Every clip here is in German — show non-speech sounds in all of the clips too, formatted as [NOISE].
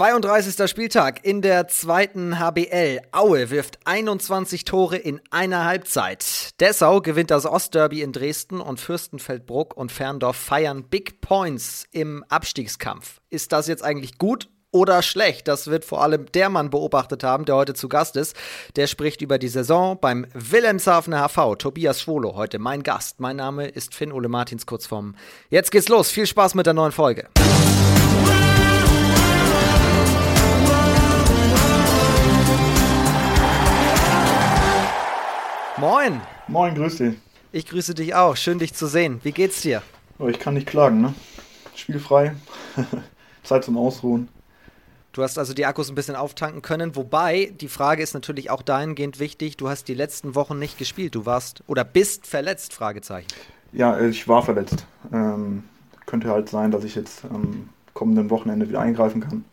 32. Spieltag in der zweiten HBL. Aue wirft 21 Tore in einer Halbzeit. Dessau gewinnt das Ostderby in Dresden und Fürstenfeldbruck und Ferndorf feiern Big Points im Abstiegskampf. Ist das jetzt eigentlich gut oder schlecht. Das wird vor allem der Mann beobachtet haben, der heute zu Gast ist. Der spricht über die Saison beim Wilhelmshavener HV. Tobias Schwolo, heute mein Gast. Mein Name ist Finn Ole Martins, kurz vorm. Jetzt geht's los. Viel Spaß mit der neuen Folge. Moin. Moin, grüß dich. Ich grüße dich auch. Schön, dich zu sehen. Wie geht's dir? Oh, ich kann nicht klagen, ne? Spielfrei. [LAUGHS] Zeit zum Ausruhen. Du hast also die Akkus ein bisschen auftanken können, wobei die Frage ist natürlich auch dahingehend wichtig, du hast die letzten Wochen nicht gespielt, du warst oder bist verletzt, Fragezeichen. Ja, ich war verletzt. Ähm, könnte halt sein, dass ich jetzt am kommenden Wochenende wieder eingreifen kann.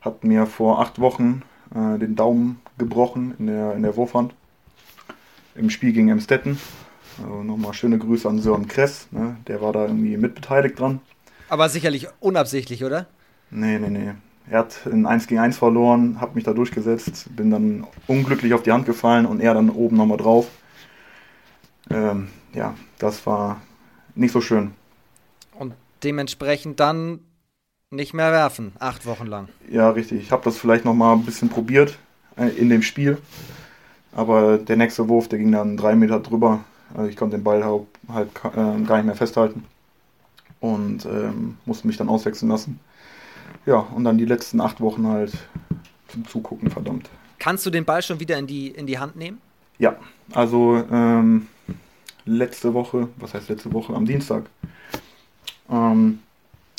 Hat mir vor acht Wochen äh, den Daumen gebrochen in der, in der Wurfhand im Spiel gegen Emstetten. Also nochmal schöne Grüße an Sören Kress, ne? der war da irgendwie mitbeteiligt dran. Aber sicherlich unabsichtlich, oder? Nee, nee, nee. Er hat in 1 gegen 1 verloren, hab mich da durchgesetzt, bin dann unglücklich auf die Hand gefallen und er dann oben nochmal drauf. Ähm, ja, das war nicht so schön. Und dementsprechend dann nicht mehr werfen, acht Wochen lang. Ja, richtig. Ich habe das vielleicht nochmal ein bisschen probiert äh, in dem Spiel. Aber der nächste Wurf, der ging dann drei Meter drüber. Also ich konnte den Ball halt, halt äh, gar nicht mehr festhalten. Und ähm, musste mich dann auswechseln lassen. Ja, und dann die letzten acht Wochen halt zum Zugucken, verdammt. Kannst du den Ball schon wieder in die, in die Hand nehmen? Ja, also ähm, letzte Woche, was heißt letzte Woche, am Dienstag, ähm,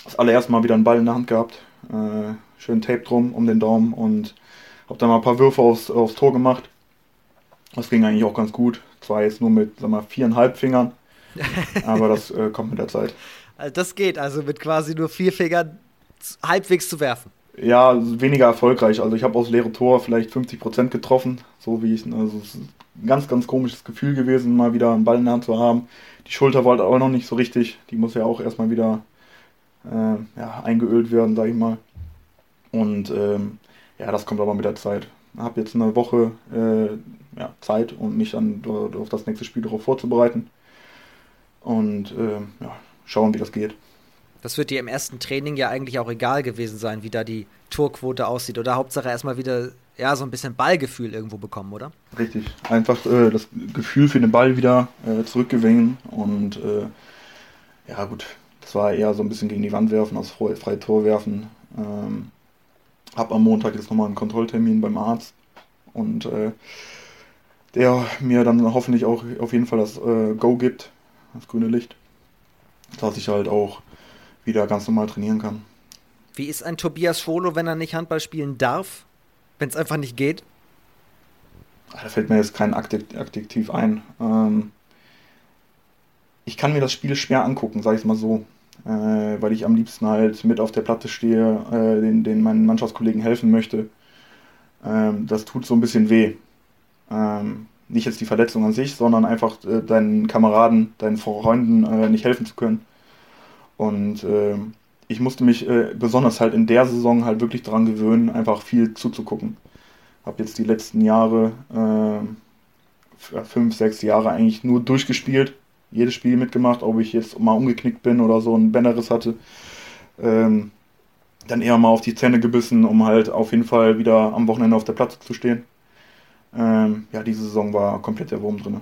das allererste Mal wieder einen Ball in der Hand gehabt. Äh, schön Tape drum um den Daumen und habe dann mal ein paar Würfe aufs, aufs Tor gemacht. Das ging eigentlich auch ganz gut. Zwar jetzt nur mit sag mal, viereinhalb Fingern, [LAUGHS] aber das äh, kommt mit der Zeit. Also das geht, also mit quasi nur vier Fingern halbwegs zu werfen. Ja, weniger erfolgreich. Also ich habe aus leere Tor vielleicht 50% getroffen, so wie ich. Also es ist ein ganz, ganz komisches Gefühl gewesen, mal wieder einen Ball in der Hand zu haben. Die Schulter wollte auch noch nicht so richtig. Die muss ja auch erstmal wieder äh, ja, eingeölt werden, sag ich mal. Und ähm, ja, das kommt aber mit der Zeit. Ich habe jetzt eine Woche äh, ja, Zeit, um mich dann auf das nächste Spiel darauf vorzubereiten. Und äh, ja, schauen, wie das geht. Das wird dir im ersten Training ja eigentlich auch egal gewesen sein, wie da die Torquote aussieht. Oder Hauptsache erstmal wieder ja, so ein bisschen Ballgefühl irgendwo bekommen, oder? Richtig. Einfach äh, das Gefühl für den Ball wieder äh, zurückgewinnen. Und äh, ja, gut, das war eher so ein bisschen gegen die Wand werfen, aus freie Tor werfen. Ähm, hab am Montag jetzt nochmal einen Kontrolltermin beim Arzt. Und äh, der mir dann hoffentlich auch auf jeden Fall das äh, Go gibt, das grüne Licht dass ich halt auch wieder ganz normal trainieren kann. Wie ist ein Tobias Schwolo, wenn er nicht Handball spielen darf? Wenn es einfach nicht geht? Da fällt mir jetzt kein Adjektiv ein. Ähm, ich kann mir das Spiel schwer angucken, sage ich es mal so. Äh, weil ich am liebsten halt mit auf der Platte stehe, äh, den, den meinen Mannschaftskollegen helfen möchte. Ähm, das tut so ein bisschen weh. Ähm, nicht jetzt die Verletzung an sich, sondern einfach äh, deinen Kameraden, deinen Freunden äh, nicht helfen zu können. Und äh, ich musste mich äh, besonders halt in der Saison halt wirklich daran gewöhnen, einfach viel zuzugucken. Habe jetzt die letzten Jahre, äh, fünf, sechs Jahre eigentlich nur durchgespielt, jedes Spiel mitgemacht, ob ich jetzt mal umgeknickt bin oder so einen Bänderriss hatte. Ähm, dann eher mal auf die Zähne gebissen, um halt auf jeden Fall wieder am Wochenende auf der Platte zu stehen. Ähm, ja, diese Saison war komplett der Wurm drin.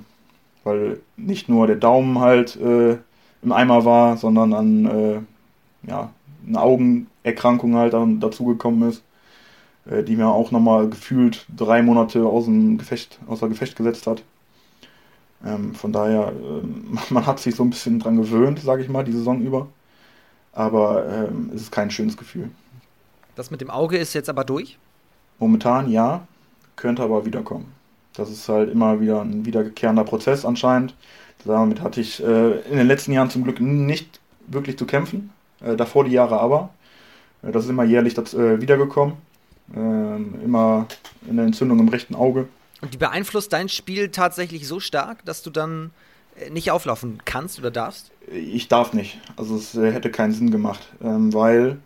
Weil nicht nur der Daumen halt äh, im Eimer war, sondern an äh, ja, eine Augenerkrankung halt dazugekommen ist, äh, die mir auch nochmal gefühlt drei Monate aus dem Gefecht, außer Gefecht gesetzt hat. Ähm, von daher, äh, [LAUGHS] man hat sich so ein bisschen dran gewöhnt, sage ich mal, die Saison über. Aber ähm, es ist kein schönes Gefühl. Das mit dem Auge ist jetzt aber durch? Momentan ja könnte aber wiederkommen. Das ist halt immer wieder ein wiederkehrender Prozess anscheinend. Damit hatte ich äh, in den letzten Jahren zum Glück nicht wirklich zu kämpfen. Äh, davor die Jahre aber. Äh, das ist immer jährlich das, äh, wiedergekommen. Ähm, immer eine Entzündung im rechten Auge. Und die beeinflusst dein Spiel tatsächlich so stark, dass du dann äh, nicht auflaufen kannst oder darfst? Ich darf nicht. Also es äh, hätte keinen Sinn gemacht, ähm, weil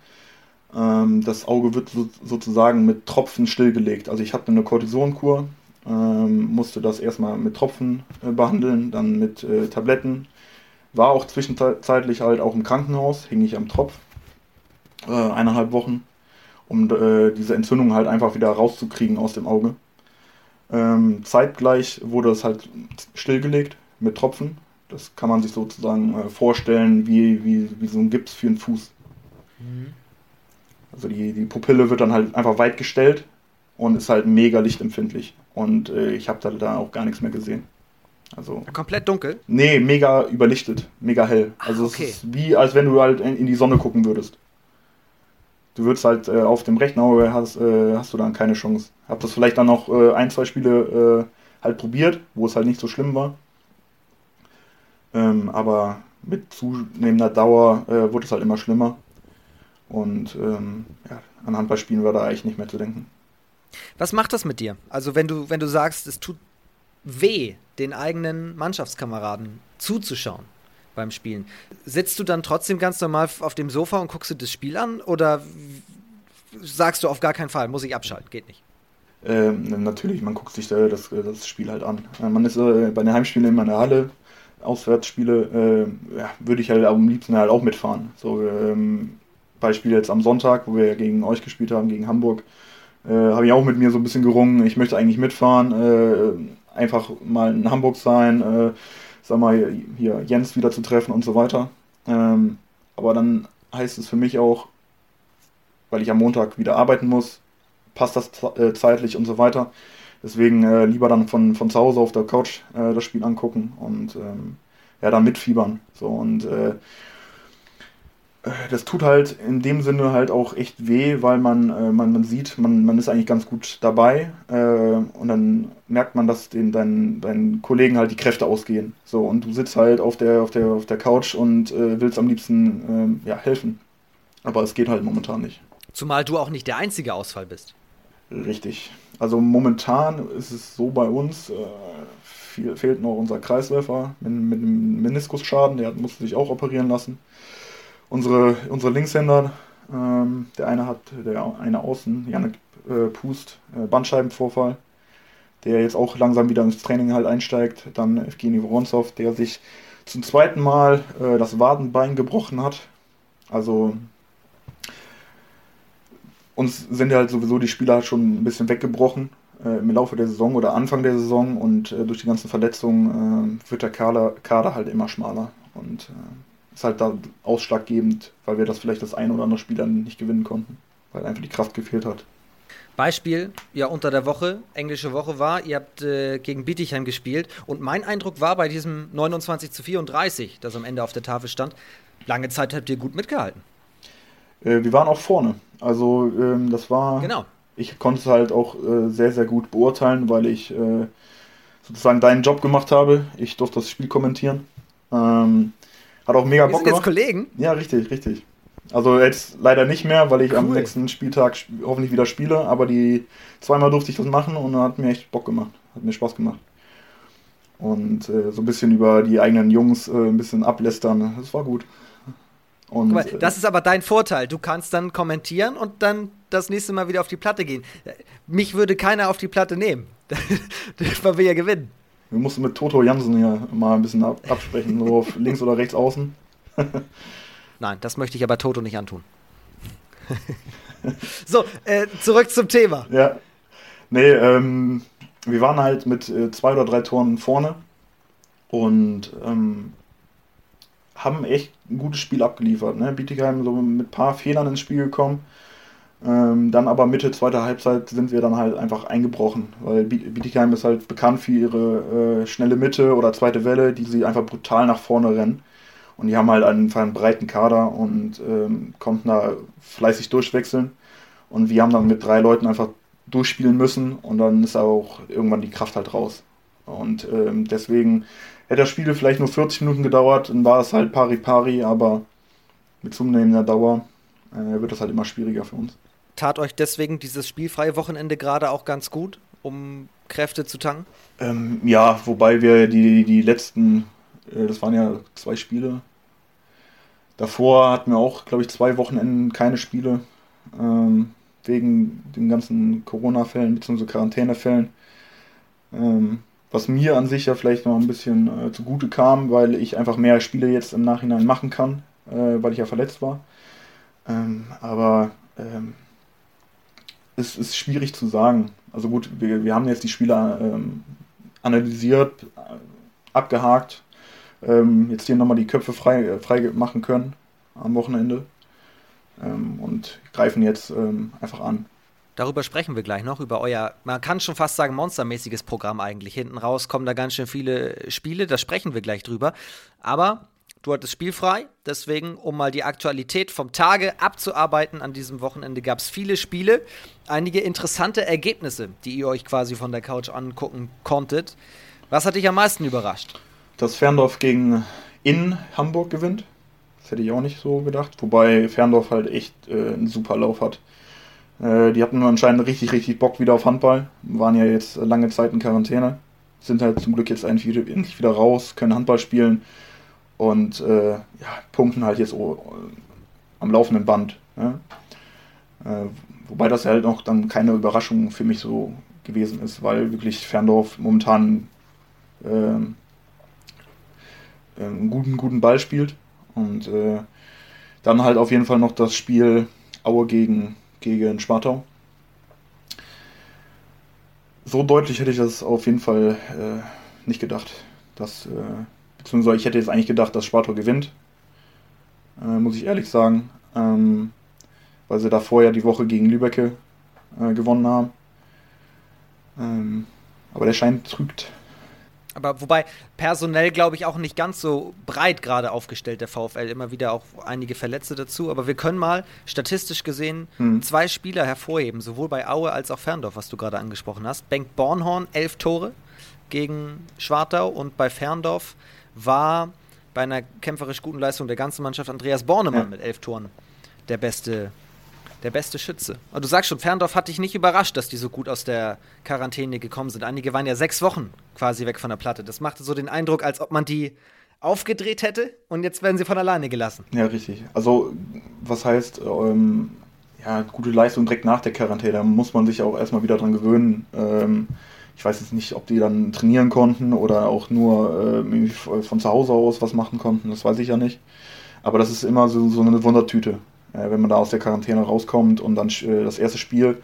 Ähm, das Auge wird so, sozusagen mit Tropfen stillgelegt. Also ich hatte eine Cortisonkur, ähm, musste das erstmal mit Tropfen äh, behandeln, dann mit äh, Tabletten. War auch zwischenzeitlich halt auch im Krankenhaus, hing ich am Tropf, äh, eineinhalb Wochen, um äh, diese Entzündung halt einfach wieder rauszukriegen aus dem Auge. Ähm, zeitgleich wurde es halt stillgelegt mit Tropfen. Das kann man sich sozusagen äh, vorstellen wie, wie, wie so ein Gips für einen Fuß. Mhm. Also die, die Pupille wird dann halt einfach weit gestellt und ist halt mega lichtempfindlich. Und äh, ich habe da, da auch gar nichts mehr gesehen. Also komplett dunkel? Nee, mega überlichtet, mega hell. Also okay. es ist wie als wenn du halt in, in die Sonne gucken würdest. Du würdest halt äh, auf dem rechten Auge hast, äh, hast du dann keine Chance. Hab das vielleicht dann noch äh, ein, zwei Spiele äh, halt probiert, wo es halt nicht so schlimm war. Ähm, aber mit zunehmender Dauer äh, wurde es halt immer schlimmer. Und ähm, ja, an Handballspielen war da eigentlich nicht mehr zu denken. Was macht das mit dir? Also wenn du, wenn du sagst, es tut weh, den eigenen Mannschaftskameraden zuzuschauen beim Spielen, sitzt du dann trotzdem ganz normal auf dem Sofa und guckst du das Spiel an oder sagst du auf gar keinen Fall, muss ich abschalten, geht nicht? Ähm, natürlich, man guckt sich das, das Spiel halt an. Äh, man ist äh, bei den Heimspielen immer in der Halle, Auswärtsspiele äh, ja, würde ich halt am liebsten halt auch mitfahren. So, ähm, Beispiel jetzt am Sonntag, wo wir gegen euch gespielt haben, gegen Hamburg, äh, habe ich auch mit mir so ein bisschen gerungen. Ich möchte eigentlich mitfahren, äh, einfach mal in Hamburg sein, äh, sag mal, hier Jens wieder zu treffen und so weiter. Ähm, aber dann heißt es für mich auch, weil ich am Montag wieder arbeiten muss, passt das äh, zeitlich und so weiter. Deswegen äh, lieber dann von, von zu Hause auf der Couch äh, das Spiel angucken und ähm, ja, dann mitfiebern. So und äh, das tut halt in dem Sinne halt auch echt weh, weil man, äh, man, man sieht, man, man ist eigentlich ganz gut dabei äh, und dann merkt man, dass den, deinen, deinen Kollegen halt die Kräfte ausgehen. So, und du sitzt halt auf der, auf der, auf der Couch und äh, willst am liebsten äh, ja, helfen. Aber es geht halt momentan nicht. Zumal du auch nicht der einzige Ausfall bist. Richtig. Also momentan ist es so bei uns, äh, viel, fehlt noch unser Kreisläufer mit, mit einem Meniskusschaden, der musste sich auch operieren lassen unsere, unsere Linkshänder, ähm, der eine hat, der eine außen, Janik äh, Pust, äh, Bandscheibenvorfall, der jetzt auch langsam wieder ins Training halt einsteigt. Dann Evgeny Vorontsov, der sich zum zweiten Mal äh, das Wadenbein gebrochen hat. Also uns sind ja halt sowieso die Spieler schon ein bisschen weggebrochen äh, im Laufe der Saison oder Anfang der Saison und äh, durch die ganzen Verletzungen äh, wird der Kader, Kader halt immer schmaler. Und äh, ist halt da ausschlaggebend, weil wir das vielleicht das ein oder andere Spiel dann nicht gewinnen konnten, weil einfach die Kraft gefehlt hat. Beispiel, ja, unter der Woche, englische Woche war, ihr habt äh, gegen Bietigheim gespielt und mein Eindruck war bei diesem 29 zu 34, das am Ende auf der Tafel stand, lange Zeit habt ihr gut mitgehalten. Äh, wir waren auch vorne. Also ähm, das war. Genau. Ich konnte es halt auch äh, sehr, sehr gut beurteilen, weil ich äh, sozusagen deinen Job gemacht habe. Ich durfte das Spiel kommentieren. Ähm, hat auch mega Bock sind gemacht. jetzt Kollegen? Ja, richtig, richtig. Also jetzt leider nicht mehr, weil ich cool. am nächsten Spieltag hoffentlich wieder spiele, aber die zweimal durfte ich das machen und hat mir echt Bock gemacht. Hat mir Spaß gemacht. Und äh, so ein bisschen über die eigenen Jungs äh, ein bisschen ablästern. Das war gut. Und, mal, äh, das ist aber dein Vorteil. Du kannst dann kommentieren und dann das nächste Mal wieder auf die Platte gehen. Mich würde keiner auf die Platte nehmen, [LAUGHS] weil wir ja gewinnen. Wir mussten mit Toto Jansen hier mal ein bisschen ab absprechen, so auf [LAUGHS] links oder rechts außen. Nein, das möchte ich aber Toto nicht antun. [LAUGHS] so, äh, zurück zum Thema. Ja. Nee, ähm, wir waren halt mit äh, zwei oder drei Toren vorne und ähm, haben echt ein gutes Spiel abgeliefert. Ne? Bietigheim so mit ein paar Fehlern ins Spiel gekommen. Ähm, dann aber Mitte zweiter Halbzeit sind wir dann halt einfach eingebrochen, weil Bietigheim ist halt bekannt für ihre äh, schnelle Mitte oder zweite Welle, die sie einfach brutal nach vorne rennen. Und die haben halt einfach einen breiten Kader und ähm, konnten da fleißig durchwechseln. Und wir haben dann mit drei Leuten einfach durchspielen müssen und dann ist auch irgendwann die Kraft halt raus. Und ähm, deswegen hätte das Spiel vielleicht nur 40 Minuten gedauert, dann war es halt pari-pari, aber mit zunehmender Dauer äh, wird das halt immer schwieriger für uns tat euch deswegen dieses spielfreie Wochenende gerade auch ganz gut, um Kräfte zu tanken? Ähm, ja, wobei wir die, die letzten, äh, das waren ja zwei Spiele. Davor hatten wir auch, glaube ich, zwei Wochenenden keine Spiele. ähm, wegen den ganzen Corona-Fällen bzw. Quarantänefällen. Ähm, was mir an sich ja vielleicht noch ein bisschen äh, zugute kam, weil ich einfach mehr Spiele jetzt im Nachhinein machen kann, äh, weil ich ja verletzt war. Ähm, aber ähm, es ist schwierig zu sagen. Also gut, wir, wir haben jetzt die Spieler ähm, analysiert, abgehakt, ähm, jetzt hier nochmal die Köpfe frei, äh, frei machen können am Wochenende ähm, und greifen jetzt ähm, einfach an. Darüber sprechen wir gleich noch, über euer, man kann schon fast sagen, monstermäßiges Programm eigentlich. Hinten raus kommen da ganz schön viele Spiele, da sprechen wir gleich drüber. Aber du hattest spielfrei, deswegen, um mal die Aktualität vom Tage abzuarbeiten, an diesem Wochenende gab es viele Spiele, einige interessante Ergebnisse, die ihr euch quasi von der Couch angucken konntet. Was hat dich am meisten überrascht? Dass Ferndorf gegen in Hamburg gewinnt. Das hätte ich auch nicht so gedacht. Wobei Ferndorf halt echt äh, einen super Lauf hat. Äh, die hatten anscheinend richtig, richtig Bock wieder auf Handball. Waren ja jetzt lange Zeit in Quarantäne. Sind halt zum Glück jetzt endlich wieder, raus, können Handball spielen und äh, ja, punkten halt jetzt am laufenden Band. Ne? Äh, wobei das halt noch dann keine Überraschung für mich so gewesen ist, weil wirklich Ferndorf momentan ähm, äh, einen guten, guten Ball spielt. Und äh, dann halt auf jeden Fall noch das Spiel Aue gegen gegen Spartau. So deutlich hätte ich das auf jeden Fall äh, nicht gedacht. Dass, äh, beziehungsweise ich hätte jetzt eigentlich gedacht, dass Spartau gewinnt. Äh, muss ich ehrlich sagen. Ähm, weil sie da vorher die Woche gegen Lübecke äh, gewonnen haben. Ähm, aber der Schein trügt aber wobei personell, glaube ich, auch nicht ganz so breit gerade aufgestellt, der VfL. Immer wieder auch einige Verletzte dazu. Aber wir können mal statistisch gesehen hm. zwei Spieler hervorheben, sowohl bei Aue als auch Ferndorf, was du gerade angesprochen hast. Bengt Bornhorn, elf Tore gegen Schwartau und bei Ferndorf war bei einer kämpferisch guten Leistung der ganzen Mannschaft Andreas Bornemann ja. mit elf Toren der beste der beste Schütze. Und du sagst schon, Ferndorf hat dich nicht überrascht, dass die so gut aus der Quarantäne gekommen sind. Einige waren ja sechs Wochen quasi weg von der Platte. Das machte so den Eindruck, als ob man die aufgedreht hätte und jetzt werden sie von alleine gelassen. Ja, richtig. Also, was heißt, ähm, ja, gute Leistung direkt nach der Quarantäne, da muss man sich auch erstmal wieder dran gewöhnen. Ähm, ich weiß jetzt nicht, ob die dann trainieren konnten oder auch nur äh, von zu Hause aus was machen konnten, das weiß ich ja nicht. Aber das ist immer so, so eine Wundertüte äh, wenn man da aus der Quarantäne rauskommt und dann äh, das erste Spiel,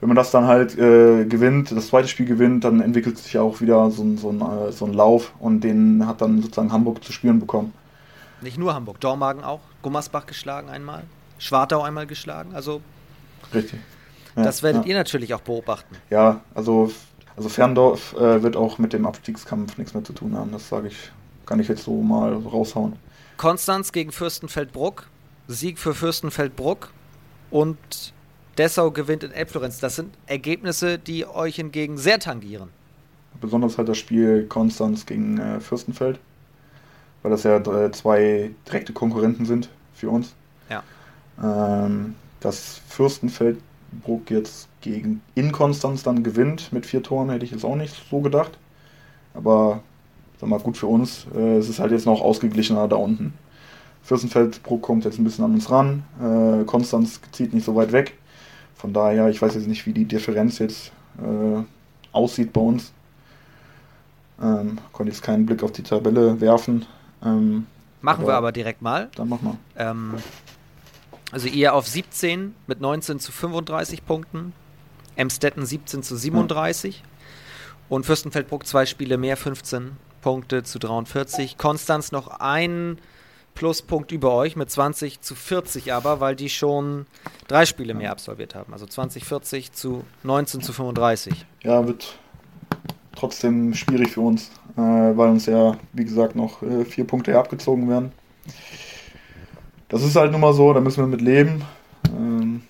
wenn man das dann halt äh, gewinnt, das zweite Spiel gewinnt, dann entwickelt sich ja auch wieder so, ein, so, ein, äh, so ein Lauf und den hat dann sozusagen Hamburg zu spüren bekommen. Nicht nur Hamburg, Dormagen auch, Gummersbach geschlagen einmal, Schwartau einmal geschlagen, also. Richtig. Ja, das werdet ja. ihr natürlich auch beobachten. Ja, also, also Ferndorf äh, wird auch mit dem Abstiegskampf nichts mehr zu tun haben. Das sage ich, kann ich jetzt so mal raushauen. Konstanz gegen Fürstenfeldbruck. Sieg für Fürstenfeldbruck und Dessau gewinnt in Elbflorenz. Das sind Ergebnisse, die euch hingegen sehr tangieren. Besonders halt das Spiel Konstanz gegen äh, Fürstenfeld, weil das ja äh, zwei direkte Konkurrenten sind für uns. Ja. Ähm, dass Fürstenfeldbruck jetzt gegen in Konstanz dann gewinnt mit vier Toren, hätte ich jetzt auch nicht so gedacht. Aber sag mal, gut für uns. Äh, es ist halt jetzt noch ausgeglichener da unten. Fürstenfeldbruck kommt jetzt ein bisschen an uns ran. Äh, Konstanz zieht nicht so weit weg. Von daher, ich weiß jetzt nicht, wie die Differenz jetzt äh, aussieht bei uns. Ähm, konnte jetzt keinen Blick auf die Tabelle werfen. Ähm, machen aber wir aber direkt mal. Dann machen wir. Ähm, also ihr auf 17 mit 19 zu 35 Punkten. Emstetten 17 zu 37. Ja. Und Fürstenfeldbruck zwei Spiele mehr, 15 Punkte zu 43. Konstanz noch ein Pluspunkt über euch mit 20 zu 40 aber, weil die schon drei Spiele mehr absolviert haben. Also 20, 40 zu 19 zu 35. Ja, wird trotzdem schwierig für uns, äh, weil uns ja, wie gesagt, noch äh, vier Punkte abgezogen werden. Das ist halt nun mal so, da müssen wir mit leben. Ähm,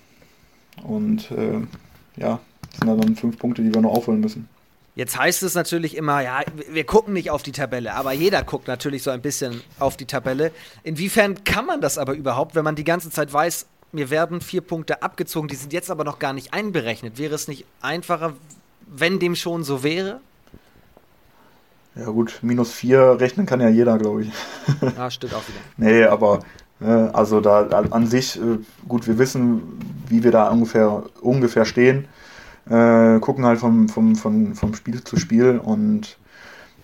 und äh, ja, das sind dann fünf Punkte, die wir noch aufholen müssen. Jetzt heißt es natürlich immer, ja, wir gucken nicht auf die Tabelle, aber jeder guckt natürlich so ein bisschen auf die Tabelle. Inwiefern kann man das aber überhaupt, wenn man die ganze Zeit weiß, mir werden vier Punkte abgezogen, die sind jetzt aber noch gar nicht einberechnet? Wäre es nicht einfacher, wenn dem schon so wäre? Ja gut, minus vier rechnen kann ja jeder, glaube ich. Ja, stimmt auch wieder. [LAUGHS] nee, aber Also da an sich, äh, gut, wir wissen, wie wir da ungefähr, ungefähr stehen. Äh, gucken halt vom, vom, vom, vom Spiel zu Spiel und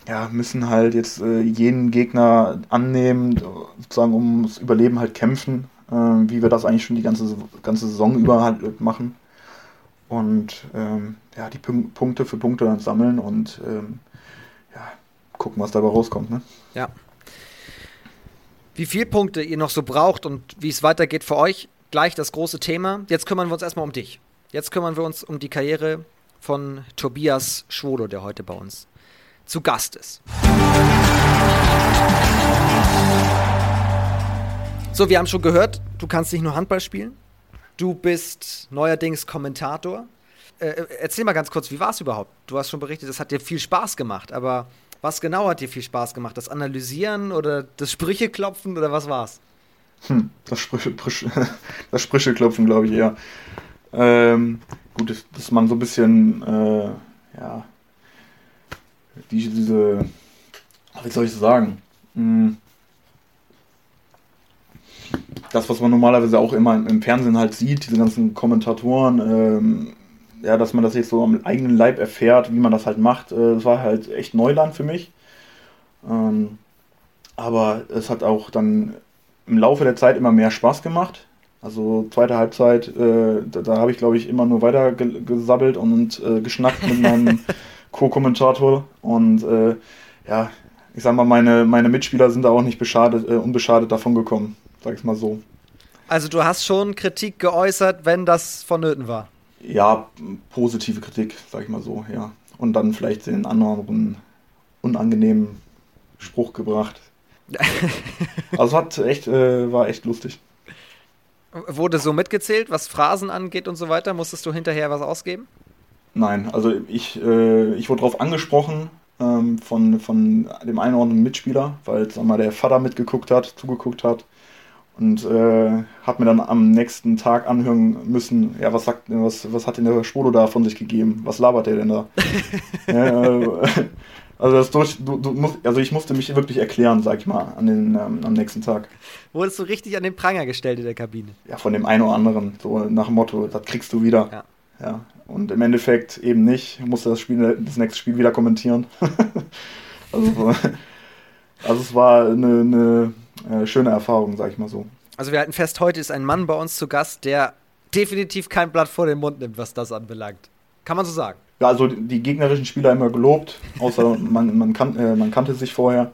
ja, müssen halt jetzt äh, jeden Gegner annehmen, sozusagen ums Überleben halt kämpfen, äh, wie wir das eigentlich schon die ganze, ganze Saison über halt machen. Und ähm, ja, die P Punkte für Punkte dann sammeln und ähm, ja, gucken, was dabei rauskommt. Ne? Ja. Wie viele Punkte ihr noch so braucht und wie es weitergeht für euch, gleich das große Thema. Jetzt kümmern wir uns erstmal um dich. Jetzt kümmern wir uns um die Karriere von Tobias Schwodo, der heute bei uns zu Gast ist. So, wir haben schon gehört, du kannst nicht nur Handball spielen, du bist neuerdings Kommentator. Äh, äh erzähl mal ganz kurz, wie war es überhaupt? Du hast schon berichtet, es hat dir viel Spaß gemacht, aber was genau hat dir viel Spaß gemacht? Das Analysieren oder das Sprücheklopfen oder was war's? Hm, das, Sprüche, [LAUGHS] das Sprücheklopfen, glaube ich eher. Ähm, gut, dass, man so ein bisschen, äh, ja, die, diese, wie soll ich so sagen? Hm, das, was man normalerweise auch immer im Fernsehen halt sieht, diese ganzen Kommentatoren, ähm, ja, dass man das jetzt so am eigenen Leib erfährt, wie man das halt macht, äh, das war halt echt Neuland für mich. Ähm, aber es hat auch dann im Laufe der Zeit immer mehr Spaß gemacht. Also zweite Halbzeit, äh, da, da habe ich glaube ich immer nur weiter ge gesabbelt und äh, geschnackt mit [LAUGHS] meinem Co-Kommentator. Und äh, ja, ich sag mal, meine, meine Mitspieler sind da auch nicht beschadet, äh, unbeschadet davon gekommen, sag ich mal so. Also du hast schon Kritik geäußert, wenn das vonnöten war. Ja, positive Kritik, sag ich mal so, ja. Und dann vielleicht den anderen unangenehmen Spruch gebracht. [LAUGHS] also hat echt, äh, war echt lustig. Wurde so mitgezählt, was Phrasen angeht und so weiter? Musstest du hinterher was ausgeben? Nein, also ich, äh, ich wurde darauf angesprochen ähm, von, von dem einen oder anderen Mitspieler, weil mal, der Vater mitgeguckt hat, zugeguckt hat und äh, hat mir dann am nächsten Tag anhören müssen, ja, was sagt, was, was hat denn der Schwolo da von sich gegeben? Was labert der denn da? [LAUGHS] äh, also das durch, du, du musst, also ich musste mich wirklich erklären, sag ich mal, an den, ähm, am nächsten Tag. Wurdest du richtig an den Pranger gestellt in der Kabine? Ja, von dem einen oder anderen, so nach dem Motto, das kriegst du wieder. Ja. ja. Und im Endeffekt eben nicht, ich musste das Spiel, das nächste Spiel wieder kommentieren. [LAUGHS] also, also es war eine, eine äh, schöne Erfahrung, sag ich mal so. Also wir halten fest, heute ist ein Mann bei uns zu Gast, der definitiv kein Blatt vor den Mund nimmt, was das anbelangt. Kann man so sagen. Ja, also die gegnerischen Spieler immer gelobt, außer [LAUGHS] man, man, kan äh, man kannte sich vorher.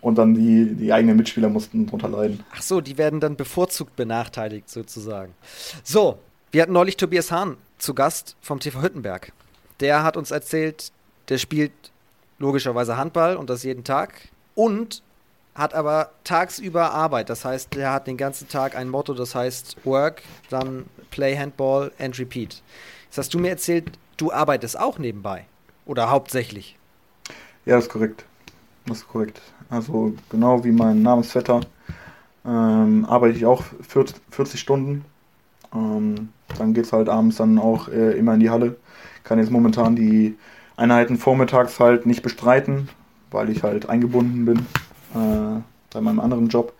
Und dann die, die eigenen Mitspieler mussten drunter leiden. Ach so, die werden dann bevorzugt benachteiligt sozusagen. So, wir hatten neulich Tobias Hahn zu Gast vom TV Hüttenberg. Der hat uns erzählt, der spielt logischerweise Handball und das jeden Tag. Und hat aber tagsüber Arbeit. Das heißt, er hat den ganzen Tag ein Motto, das heißt Work, dann Play Handball and Repeat. Jetzt hast du mir erzählt, du arbeitest auch nebenbei. Oder hauptsächlich. Ja, das ist korrekt. Das ist korrekt. Also genau wie mein Namensvetter ähm, arbeite ich auch 40, 40 Stunden. Ähm, dann geht es halt abends dann auch äh, immer in die Halle. Kann jetzt momentan die Einheiten vormittags halt nicht bestreiten, weil ich halt eingebunden bin äh, bei meinem anderen Job.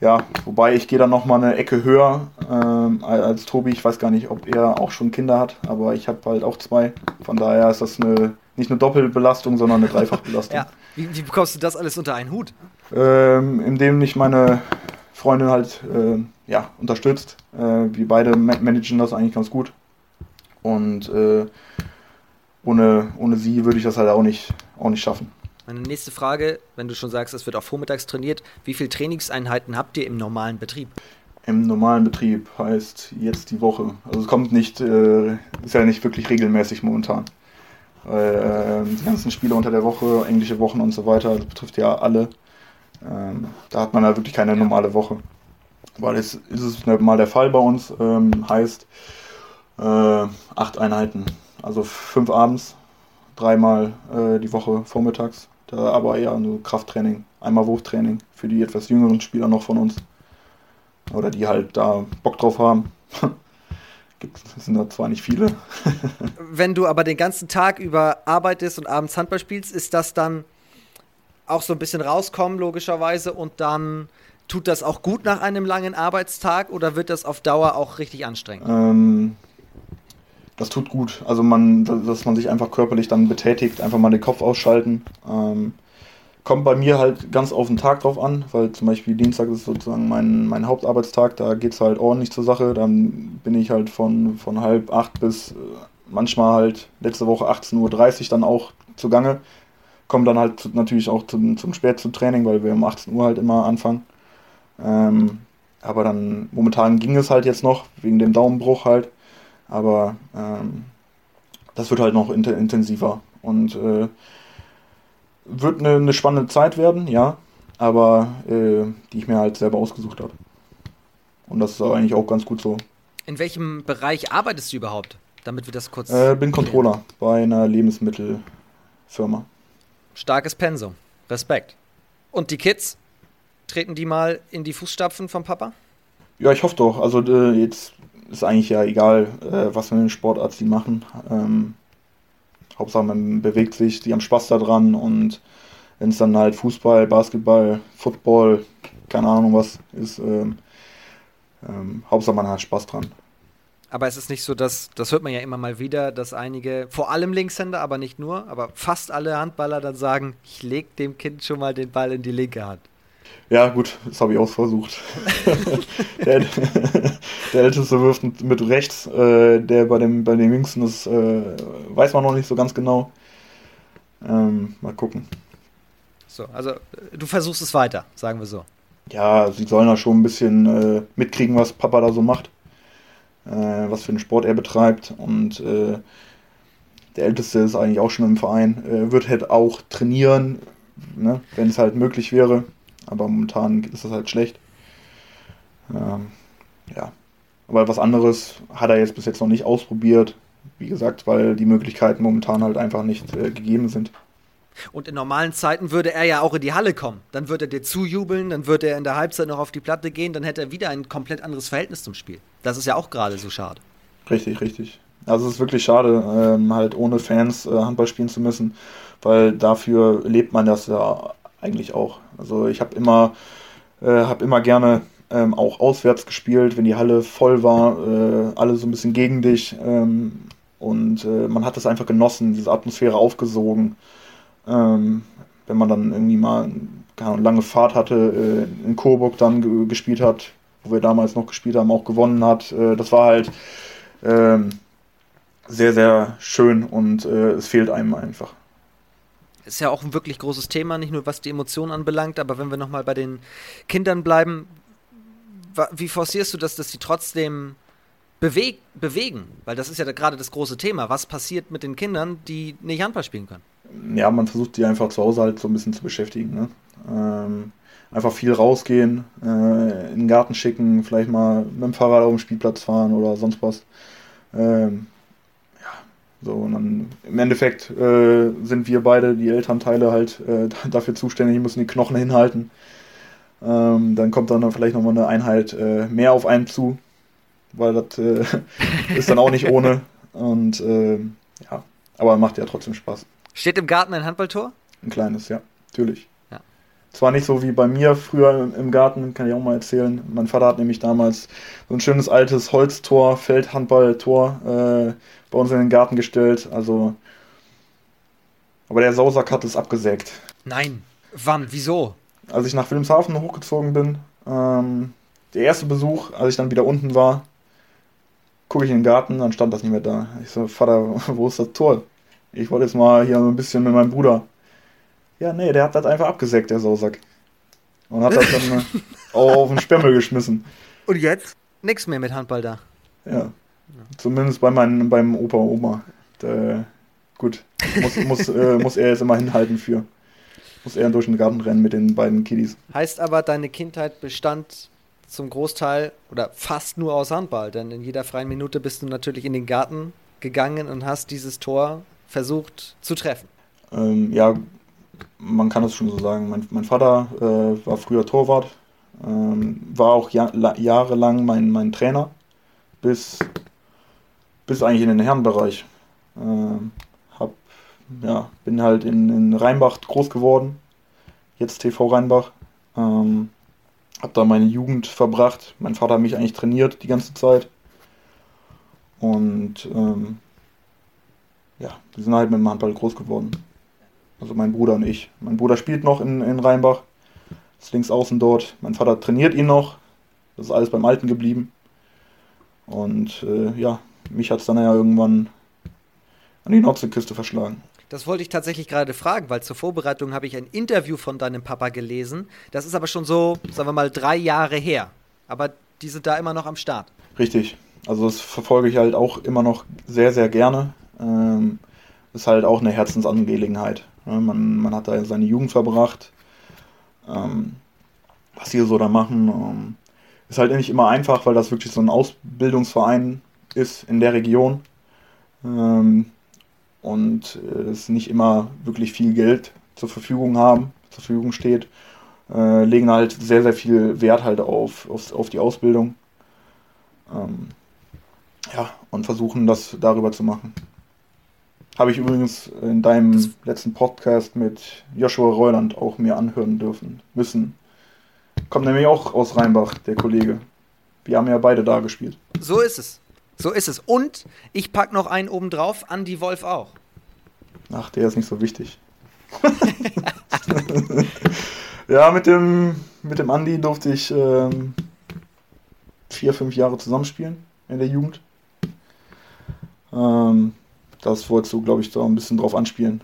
Ja, wobei ich gehe dann noch mal eine Ecke höher ähm, als Tobi. Ich weiß gar nicht, ob er auch schon Kinder hat, aber ich habe halt auch zwei. Von daher ist das eine nicht eine Doppelbelastung, sondern eine Dreifachbelastung. [LAUGHS] ja. Wie, wie, bekommst du das alles unter einen Hut? Ähm, indem mich meine Freundin halt äh, ja, unterstützt. Äh, wir beide managen das eigentlich ganz gut. Und äh, ohne, ohne sie würde ich das halt auch nicht, auch nicht schaffen. Meine nächste Frage, wenn du schon sagst, es wird auch vormittags trainiert, wie viele Trainingseinheiten habt ihr im normalen Betrieb? Im normalen Betrieb heißt jetzt die Woche. Also es kommt nicht, äh, ist ja nicht wirklich regelmäßig momentan. Weil äh, die ganzen Spiele unter der Woche, englische Wochen und so weiter, das betrifft ja alle. Ähm, da hat man ja wirklich keine normale Woche. Weil es ist es mal der Fall bei uns, ähm, heißt äh, acht Einheiten. Also fünf abends, dreimal äh, die Woche vormittags da aber eher nur Krafttraining, einmal Wurftraining für die etwas jüngeren Spieler noch von uns. Oder die halt da Bock drauf haben. [LAUGHS] Gibt, sind da zwar nicht viele. [LAUGHS] Wenn du aber den ganzen Tag über arbeitest und abends Handball spielst, ist das dann auch so ein bisschen rauskommen, logischerweise, und dann Tut das auch gut nach einem langen Arbeitstag oder wird das auf Dauer auch richtig anstrengend? Ähm, das tut gut. Also man, dass man sich einfach körperlich dann betätigt, einfach mal den Kopf ausschalten. Ähm, kommt bei mir halt ganz auf den Tag drauf an, weil zum Beispiel Dienstag ist sozusagen mein, mein Hauptarbeitstag, da geht es halt ordentlich zur Sache. Dann bin ich halt von, von halb acht bis äh, manchmal halt letzte Woche 18.30 Uhr dann auch zugange. Komme dann halt natürlich auch zum, zum Spät zum Training, weil wir um 18 Uhr halt immer anfangen. Ähm, aber dann momentan ging es halt jetzt noch, wegen dem Daumenbruch halt. Aber ähm, das wird halt noch intensiver und äh, wird eine, eine, spannende Zeit werden, ja, aber äh, die ich mir halt selber ausgesucht habe. Und das ist eigentlich auch ganz gut so. In welchem Bereich arbeitest du überhaupt? Damit wir das kurz. Äh, bin Controller bei einer Lebensmittelfirma. Starkes Pensum. Respekt. Und die Kids? Treten die mal in die Fußstapfen vom Papa? Ja, ich hoffe doch. Also äh, jetzt ist eigentlich ja egal, äh, was für einen Sportarzt die machen. Ähm, Hauptsache man bewegt sich, die haben Spaß daran und wenn es dann halt Fußball, Basketball, Football, keine Ahnung was ist, ähm, ähm, Hauptsache man hat Spaß dran. Aber es ist nicht so, dass, das hört man ja immer mal wieder, dass einige, vor allem Linkshänder, aber nicht nur, aber fast alle Handballer dann sagen, ich leg dem Kind schon mal den Ball in die linke Hand. Ja, gut, das habe ich auch versucht. [LAUGHS] der, der, Älteste wirft mit rechts, äh, der bei dem, bei dem Jüngsten, das äh, weiß man noch nicht so ganz genau. Ähm, mal gucken. So, also du versuchst es weiter, sagen wir so. Ja, sie sollen da schon ein bisschen äh, mitkriegen, was Papa da so macht äh, was für einen Sport er betreibt. Und äh, der Älteste ist eigentlich auch schon im Verein, äh, wird halt auch trainieren, ne, wenn es halt möglich wäre. Aber momentan ist das halt schlecht. Ähm, ja. Aber was anderes hat er jetzt bis jetzt noch nicht ausprobiert. Wie gesagt, weil die Möglichkeiten momentan halt einfach nicht äh, gegeben sind. Und in normalen Zeiten würde er ja auch in die Halle kommen. Dann würde er dir zujubeln, dann würde er in der Halbzeit noch auf die Platte gehen, dann hätte er wieder ein komplett anderes Verhältnis zum Spiel. Das ist ja auch gerade so schade. Richtig, richtig. Also es ist wirklich schade, ähm, halt ohne Fans äh, Handball spielen zu müssen, weil dafür lebt man das ja eigentlich auch. Also ich habe immer, äh, hab immer gerne ähm, auch auswärts gespielt, wenn die Halle voll war, äh, alle so ein bisschen gegen dich ähm, und äh, man hat das einfach genossen, diese Atmosphäre aufgesogen. Ähm, wenn man dann irgendwie mal eine lange Fahrt hatte, äh, in Coburg dann gespielt hat, wo wir damals noch gespielt haben, auch gewonnen hat. Äh, das war halt ähm, sehr, sehr schön und äh, es fehlt einem einfach. Ist ja auch ein wirklich großes Thema, nicht nur was die Emotionen anbelangt, aber wenn wir nochmal bei den Kindern bleiben, wie forcierst du das, dass sie trotzdem beweg bewegen? Weil das ist ja gerade das große Thema. Was passiert mit den Kindern, die nicht Handball spielen können? ja, man versucht die einfach zu Hause halt so ein bisschen zu beschäftigen. Ne? Ähm, einfach viel rausgehen, äh, in den Garten schicken, vielleicht mal mit dem Fahrrad auf den Spielplatz fahren oder sonst was. Ähm, so und dann im Endeffekt äh, sind wir beide, die Elternteile, halt äh, [LAUGHS] dafür zuständig, müssen die Knochen hinhalten. Ähm, dann kommt dann vielleicht nochmal eine Einheit äh, mehr auf einen zu, weil das äh, [LAUGHS] ist dann auch nicht ohne. Und äh, ja, aber macht ja trotzdem Spaß. Steht im Garten ein Handballtor? Ein kleines, ja, natürlich. Zwar nicht so wie bei mir früher im Garten, kann ich auch mal erzählen. Mein Vater hat nämlich damals so ein schönes altes Holztor, Feldhandballtor äh, bei uns in den Garten gestellt. Also, aber der Sausack hat es abgesägt. Nein. Wann? Wieso? Als ich nach Wilhelmshaven hochgezogen bin, ähm, der erste Besuch, als ich dann wieder unten war, gucke ich in den Garten, dann stand das nicht mehr da. Ich so, Vater, [LAUGHS] wo ist das Tor? Ich wollte jetzt mal hier ein bisschen mit meinem Bruder. Ja, nee, der hat das einfach abgesägt, der Sausack. Und hat das dann [LAUGHS] äh, auch auf den Spemmel geschmissen. Und jetzt? Nix mehr mit Handball da. Ja. Zumindest bei meinem, beim Opa und Oma. Der, gut. Muss, muss, äh, [LAUGHS] muss er jetzt immer hinhalten für. Muss er durch den Garten rennen mit den beiden Kiddies. Heißt aber, deine Kindheit bestand zum Großteil oder fast nur aus Handball, denn in jeder freien Minute bist du natürlich in den Garten gegangen und hast dieses Tor versucht zu treffen. Ähm, ja, man kann es schon so sagen. Mein, mein Vater äh, war früher Torwart, ähm, war auch ja, jahrelang mein, mein Trainer, bis, bis eigentlich in den Herrenbereich. Ähm, hab, ja, bin halt in, in Rheinbach groß geworden, jetzt TV Rheinbach. Ähm, Hab da meine Jugend verbracht. Mein Vater hat mich eigentlich trainiert die ganze Zeit. Und ähm, ja, wir sind halt mit dem Handball groß geworden. Also mein Bruder und ich. Mein Bruder spielt noch in, in Rheinbach, ist links außen dort. Mein Vater trainiert ihn noch. Das ist alles beim Alten geblieben. Und äh, ja, mich hat es dann ja irgendwann an die Nordseeküste verschlagen. Das wollte ich tatsächlich gerade fragen, weil zur Vorbereitung habe ich ein Interview von deinem Papa gelesen. Das ist aber schon so, sagen wir mal, drei Jahre her. Aber die sind da immer noch am Start. Richtig. Also das verfolge ich halt auch immer noch sehr, sehr gerne. Ähm, ist halt auch eine Herzensangelegenheit. Man, man hat da seine Jugend verbracht. Ähm, was die so da machen, ähm, ist halt nicht immer einfach, weil das wirklich so ein Ausbildungsverein ist in der Region. Ähm, und äh, es nicht immer wirklich viel Geld zur Verfügung haben, zur Verfügung steht. Äh, legen halt sehr, sehr viel Wert halt auf, auf, auf die Ausbildung. Ähm, ja, und versuchen das darüber zu machen. Habe ich übrigens in deinem das letzten Podcast mit Joshua Reuland auch mir anhören dürfen, müssen. Kommt nämlich auch aus Rheinbach, der Kollege. Wir haben ja beide da gespielt. So ist es. So ist es. Und ich packe noch einen oben drauf, Andy Wolf auch. Ach, der ist nicht so wichtig. [LAUGHS] ja, mit dem, mit dem Andi durfte ich ähm, vier, fünf Jahre zusammenspielen in der Jugend. Ähm, das wolltest du, glaube ich, da ein bisschen drauf anspielen.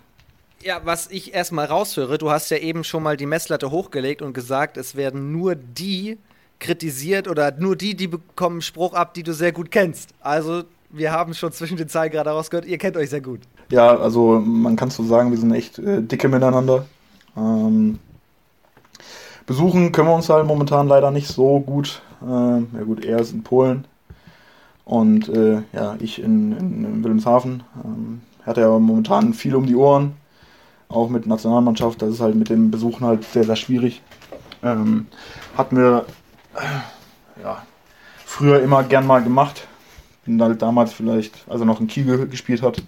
Ja, was ich erstmal raushöre, du hast ja eben schon mal die Messlatte hochgelegt und gesagt, es werden nur die kritisiert oder nur die, die bekommen Spruch ab, die du sehr gut kennst. Also, wir haben schon zwischen den Zeilen gerade rausgehört, ihr kennt euch sehr gut. Ja, also man kann so sagen, wir sind echt äh, dicke miteinander. Ähm, besuchen können wir uns halt momentan leider nicht so gut. Ähm, ja gut, er ist in Polen, und äh, ja, ich in, in, in Wilhelmshaven. Ähm, hatte ja momentan viel um die Ohren, auch mit Nationalmannschaft. Das ist halt mit dem Besuchen halt sehr, sehr schwierig. Ähm, hatten wir äh, ja, früher immer gern mal gemacht. Bin halt damals vielleicht, als er noch in Kiel gespielt hat,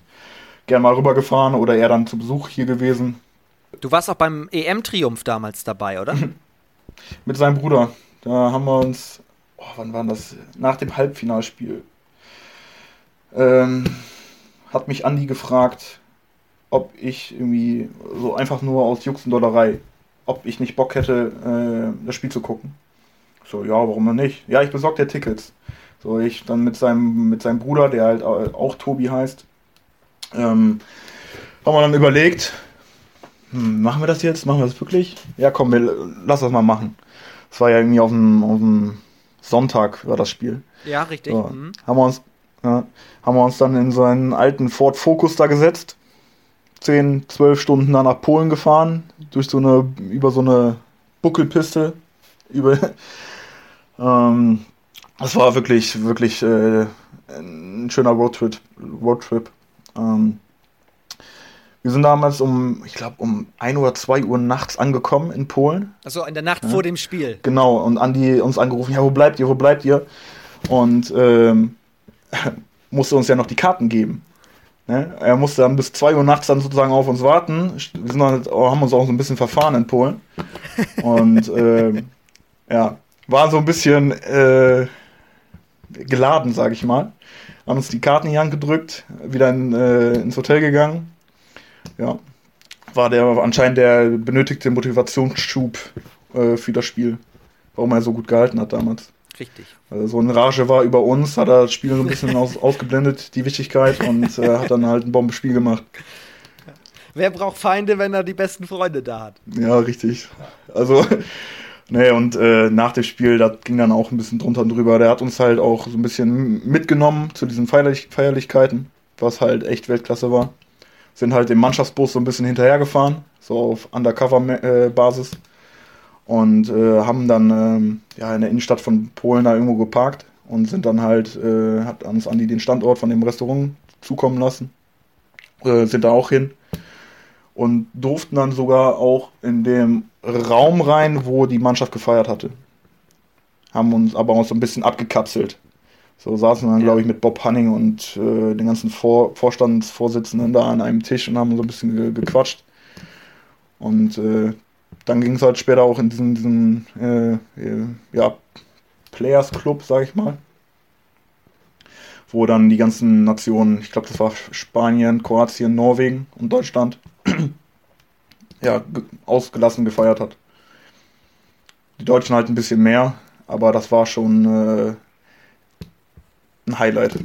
gern mal rübergefahren oder er dann zu Besuch hier gewesen. Du warst auch beim EM-Triumph damals dabei, oder? [LAUGHS] mit seinem Bruder. Da haben wir uns, oh, wann war das? Nach dem Halbfinalspiel ähm, hat mich Andi gefragt, ob ich irgendwie so einfach nur aus Jux und Dollerei, ob ich nicht Bock hätte, äh, das Spiel zu gucken. So, ja, warum noch nicht? Ja, ich besorge dir Tickets. So, ich dann mit seinem, mit seinem Bruder, der halt auch Tobi heißt, ähm, haben wir dann überlegt, hm, machen wir das jetzt? Machen wir das wirklich? Ja, komm, wir, lass das mal machen. Das war ja irgendwie auf dem, auf dem Sonntag, war das Spiel. Ja, richtig. So, mhm. Haben wir uns ja, haben wir uns dann in so einen alten Ford Focus da gesetzt. Zehn, zwölf Stunden da nach Polen gefahren, durch so eine, über so eine Buckelpiste. Über, [LAUGHS] ähm, das war wirklich, wirklich äh, ein schöner Roadtrip. Roadtrip. Ähm, wir sind damals um, ich glaube, um 1 oder 2 Uhr nachts angekommen in Polen. Also in der Nacht ja. vor dem Spiel. Genau, und Andi uns angerufen, ja, wo bleibt ihr, wo bleibt ihr? Und ähm, [LAUGHS] musste uns ja noch die Karten geben. Ne? Er musste dann bis 2 Uhr nachts dann sozusagen auf uns warten. Wir sind dann, haben uns auch so ein bisschen verfahren in Polen. Und [LAUGHS] äh, ja, war so ein bisschen äh, geladen, sage ich mal. Haben uns die Karten in die Hand gedrückt, wieder in, äh, ins Hotel gegangen. Ja, war der anscheinend der benötigte Motivationsschub äh, für das Spiel, warum er so gut gehalten hat damals. Richtig. Also so eine Rage war über uns, hat er das Spiel so ein bisschen aus, [LAUGHS] ausgeblendet, die Wichtigkeit, und äh, hat dann halt ein Bombenspiel gemacht. Wer braucht Feinde, wenn er die besten Freunde da hat? Ja, richtig. Also, [LAUGHS] nee, und äh, nach dem Spiel, das ging dann auch ein bisschen drunter und drüber. Der hat uns halt auch so ein bisschen mitgenommen zu diesen Feierlich Feierlichkeiten, was halt echt Weltklasse war. Sind halt dem Mannschaftsbus so ein bisschen hinterhergefahren, so auf Undercover-Basis. Äh, und äh, haben dann ähm, ja, in der Innenstadt von Polen da irgendwo geparkt und sind dann halt, äh, hat uns Andi den Standort von dem Restaurant zukommen lassen, äh, sind da auch hin und durften dann sogar auch in dem Raum rein, wo die Mannschaft gefeiert hatte. Haben uns aber auch so ein bisschen abgekapselt. So saßen wir dann, ja. glaube ich, mit Bob Hanning und äh, den ganzen Vor Vorstandsvorsitzenden da an einem Tisch und haben so ein bisschen ge gequatscht. Und äh, dann ging es halt später auch in diesen, diesen äh, äh, ja, Players Club, sag ich mal. Wo dann die ganzen Nationen, ich glaube, das war Spanien, Kroatien, Norwegen und Deutschland, [CLEARS THROAT] ja, ausgelassen gefeiert hat. Die Deutschen halt ein bisschen mehr, aber das war schon äh, ein Highlight,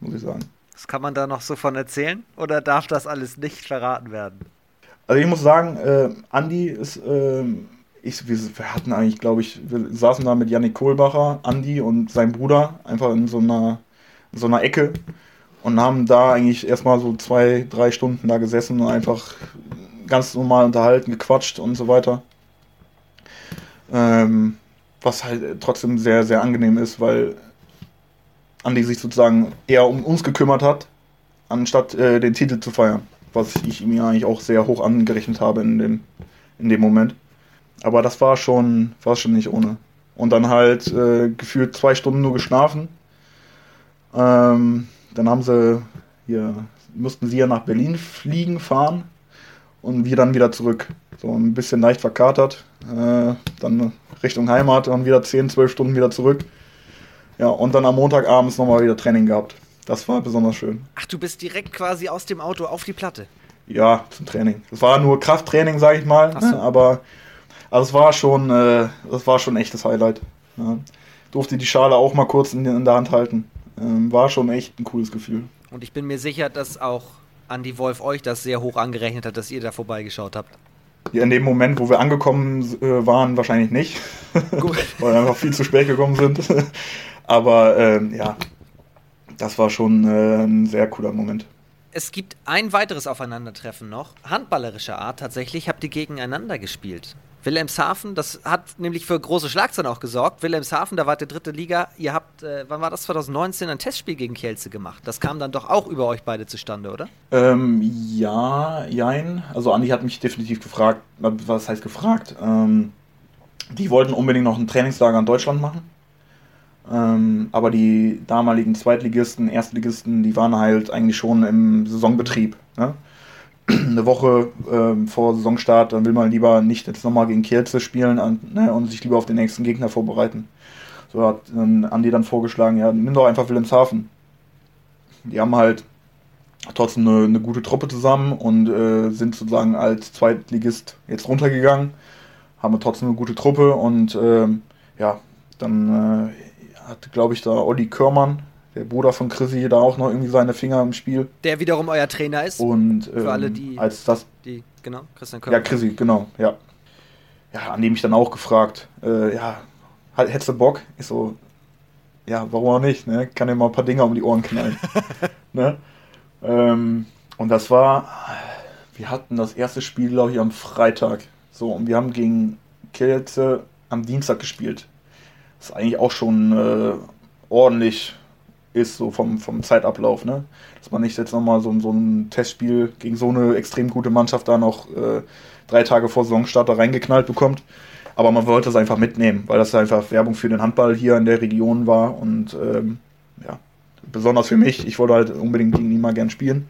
muss ich sagen. Was kann man da noch so von erzählen? Oder darf das alles nicht verraten werden? Also ich muss sagen, äh, Andi ist, äh, ich, wir, hatten eigentlich, glaube ich, wir saßen da mit Yannick Kohlbacher, Andi und sein Bruder einfach in so einer, in so einer Ecke und haben da eigentlich erstmal so zwei, drei Stunden da gesessen und einfach ganz normal unterhalten, gequatscht und so weiter. Ähm, was halt trotzdem sehr, sehr angenehm ist, weil Andi sich sozusagen eher um uns gekümmert hat, anstatt äh, den Titel zu feiern was ich mir eigentlich auch sehr hoch angerechnet habe in dem, in dem Moment. Aber das war schon, war schon nicht ohne. Und dann halt äh, gefühlt zwei Stunden nur geschlafen. Ähm, dann haben sie hier, mussten sie ja nach Berlin fliegen, fahren und wir dann wieder zurück. So ein bisschen leicht verkatert. Äh, dann Richtung Heimat und wieder 10, 12 Stunden wieder zurück. Ja, und dann am Montagabends nochmal wieder Training gehabt. Das war besonders schön. Ach, du bist direkt quasi aus dem Auto auf die Platte? Ja, zum Training. Das war nur Krafttraining, sage ich mal. So. Ne? Aber also es war schon, äh, das war schon ein echtes Highlight. Ja. Durfte die Schale auch mal kurz in, in der Hand halten. Ähm, war schon echt ein cooles Gefühl. Und ich bin mir sicher, dass auch Andy Wolf euch das sehr hoch angerechnet hat, dass ihr da vorbeigeschaut habt. Ja, in dem Moment, wo wir angekommen äh, waren, wahrscheinlich nicht. [LAUGHS] Weil wir einfach viel zu spät gekommen sind. [LAUGHS] Aber ähm, ja, das war schon äh, ein sehr cooler Moment. Es gibt ein weiteres Aufeinandertreffen noch, handballerischer Art tatsächlich, habt ihr gegeneinander gespielt. Wilhelmshaven, das hat nämlich für große Schlagzeilen auch gesorgt. Wilhelmshaven, da war der dritte Liga. Ihr habt, äh, wann war das, 2019, ein Testspiel gegen Kielce gemacht. Das kam dann doch auch über euch beide zustande, oder? Ähm, ja, jein. Also Andi hat mich definitiv gefragt, was heißt gefragt? Ähm, die wollten unbedingt noch ein Trainingslager in Deutschland machen. Ähm, aber die damaligen Zweitligisten, Erstligisten, die waren halt eigentlich schon im Saisonbetrieb. Ne? [CLEARS THROAT] Eine Woche ähm, vor Saisonstart, dann will man lieber nicht jetzt nochmal gegen Kielce spielen und, ne, und sich lieber auf den nächsten Gegner vorbereiten. So hat dann Andi dann vorgeschlagen, ja, nimm doch einfach Wilhelmshaven. Die haben halt trotzdem eine, eine gute Truppe zusammen und äh, sind sozusagen als Zweitligist jetzt runtergegangen, haben trotzdem eine gute Truppe und äh, ja, dann äh, hat, glaube ich, da Olli Körmann, der Bruder von Chrissy, da auch noch irgendwie seine Finger im Spiel. Der wiederum euer Trainer ist. Und ähm, für alle, die. Als das. Die, genau, Christian Körmann. Ja, Chrissy, genau, ja. Ja, an dem ich dann auch gefragt, äh, ja, hättest du Bock? Ich so, ja, warum auch nicht, ne? Kann dir mal ein paar Dinge um die Ohren knallen. [LAUGHS] ne? Ähm, und das war, wir hatten das erste Spiel, glaube ich, am Freitag. So, und wir haben gegen Kielce am Dienstag gespielt was eigentlich auch schon äh, ordentlich ist, so vom, vom Zeitablauf, ne? Dass man nicht jetzt nochmal so, so ein Testspiel gegen so eine extrem gute Mannschaft da noch äh, drei Tage vor Saisonstart da reingeknallt bekommt. Aber man wollte es einfach mitnehmen, weil das einfach Werbung für den Handball hier in der Region war und ähm, ja, besonders für mich. Ich wollte halt unbedingt gegen ihn mal gern spielen.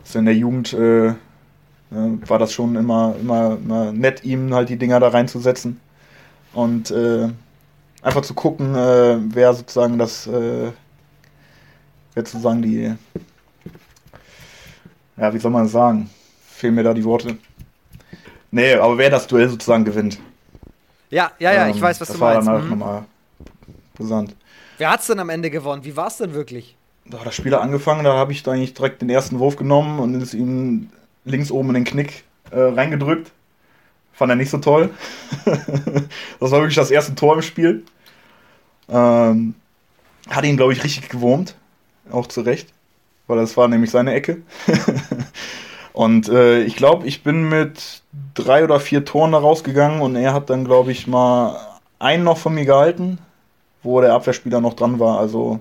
Also in der Jugend äh, war das schon immer, immer, immer nett, ihm halt die Dinger da reinzusetzen. Und äh, einfach zu gucken, äh, wer sozusagen das, äh, wer sozusagen die, ja, wie soll man sagen? Fehlen mir da die Worte. Nee, aber wer das Duell sozusagen gewinnt. Ja, ja, ja, ähm, ich weiß, was du meinst. Das war dann halt mhm. nochmal brisant. Wer hat's denn am Ende gewonnen? Wie war's denn wirklich? Da hat das Spiel angefangen, da habe ich da eigentlich direkt den ersten Wurf genommen und ist ihm links oben in den Knick äh, reingedrückt. Fand er nicht so toll. [LAUGHS] das war wirklich das erste Tor im Spiel. Ähm, hat ihn, glaube ich, richtig gewurmt. Auch zu Recht. Weil das war nämlich seine Ecke. [LAUGHS] und äh, ich glaube, ich bin mit drei oder vier Toren da rausgegangen und er hat dann, glaube ich, mal einen noch von mir gehalten, wo der Abwehrspieler noch dran war. Also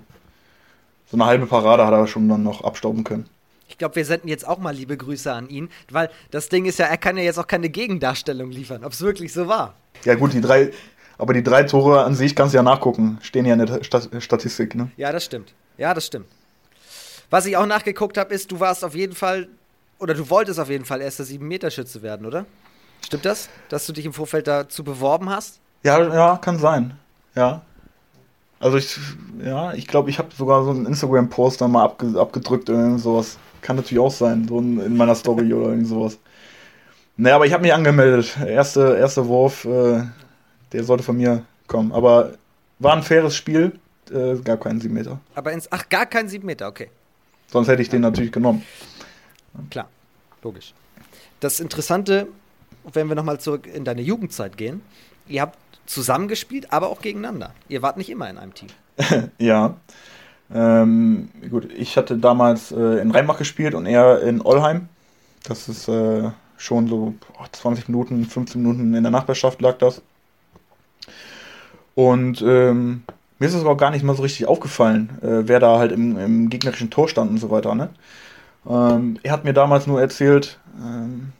so eine halbe Parade hat er schon dann noch abstauben können. Ich glaube, wir senden jetzt auch mal liebe Grüße an ihn, weil das Ding ist ja, er kann ja jetzt auch keine Gegendarstellung liefern, ob es wirklich so war. Ja, gut, die drei, aber die drei Tore an sich kannst du ja nachgucken, stehen ja in der Statistik, ne? Ja, das stimmt. Ja, das stimmt. Was ich auch nachgeguckt habe, ist, du warst auf jeden Fall, oder du wolltest auf jeden Fall erster 7-Meter-Schütze werden, oder? Stimmt das, dass du dich im Vorfeld dazu beworben hast? Ja, ja, kann sein. Ja. Also ich, ja, ich glaube, ich habe sogar so einen Instagram-Post dann mal abge abgedrückt oder sowas. Kann natürlich auch sein, so in meiner Story oder irgendwie sowas. Naja, aber ich habe mich angemeldet. Erste, erster Wurf, äh, der sollte von mir kommen. Aber war ein faires Spiel, äh, gar keinen 7 Meter. Aber ins, ach, gar keinen 7 Meter, okay. Sonst hätte ich den natürlich genommen. Klar, logisch. Das Interessante, wenn wir nochmal zurück in deine Jugendzeit gehen, ihr habt zusammengespielt, aber auch gegeneinander. Ihr wart nicht immer in einem Team. [LAUGHS] ja. Ähm, gut, ich hatte damals äh, in Rheinbach gespielt und er in Olheim. Das ist äh, schon so oh, 20 Minuten, 15 Minuten in der Nachbarschaft lag das. Und ähm, mir ist es auch gar nicht mal so richtig aufgefallen, äh, wer da halt im, im, gegnerischen Tor stand und so weiter. Ne? Ähm, er hat mir damals nur erzählt, ähm,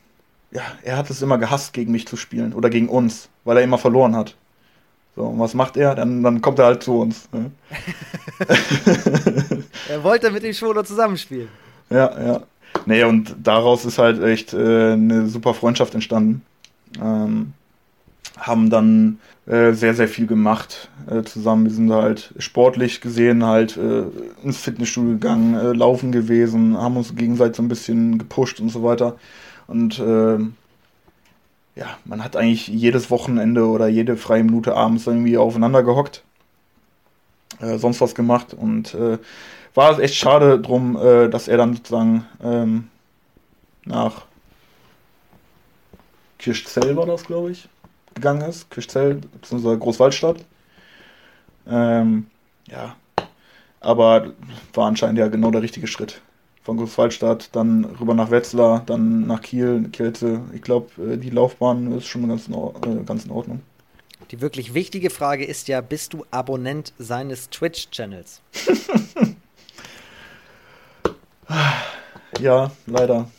ja, er hat es immer gehasst, gegen mich zu spielen oder gegen uns, weil er immer verloren hat. So, und was macht er? Dann, dann kommt er halt zu uns. Ne? [LAUGHS] [LAUGHS] er wollte mit dem Schwolo zusammenspielen. Ja, ja. Nee, und daraus ist halt echt äh, eine super Freundschaft entstanden. Ähm, haben dann äh, sehr, sehr viel gemacht äh, zusammen. Wir sind halt sportlich gesehen halt äh, ins Fitnessstudio gegangen, äh, laufen gewesen, haben uns gegenseitig so ein bisschen gepusht und so weiter. Und äh, ja, man hat eigentlich jedes Wochenende oder jede freie Minute abends irgendwie aufeinander gehockt, äh, sonst was gemacht und äh, war es echt schade drum, äh, dass er dann sozusagen ähm, nach Kirchzell war das, glaube ich, gegangen ist. Kirchzell, beziehungsweise Großwaldstadt. Ähm, ja, aber war anscheinend ja genau der richtige Schritt von Großwaldstadt, dann rüber nach Wetzlar, dann nach Kiel, Kielze. Ich glaube, äh, die Laufbahn ist schon ganz in, äh, ganz in Ordnung. Die wirklich wichtige Frage ist ja, bist du Abonnent seines Twitch-Channels? ja, leider.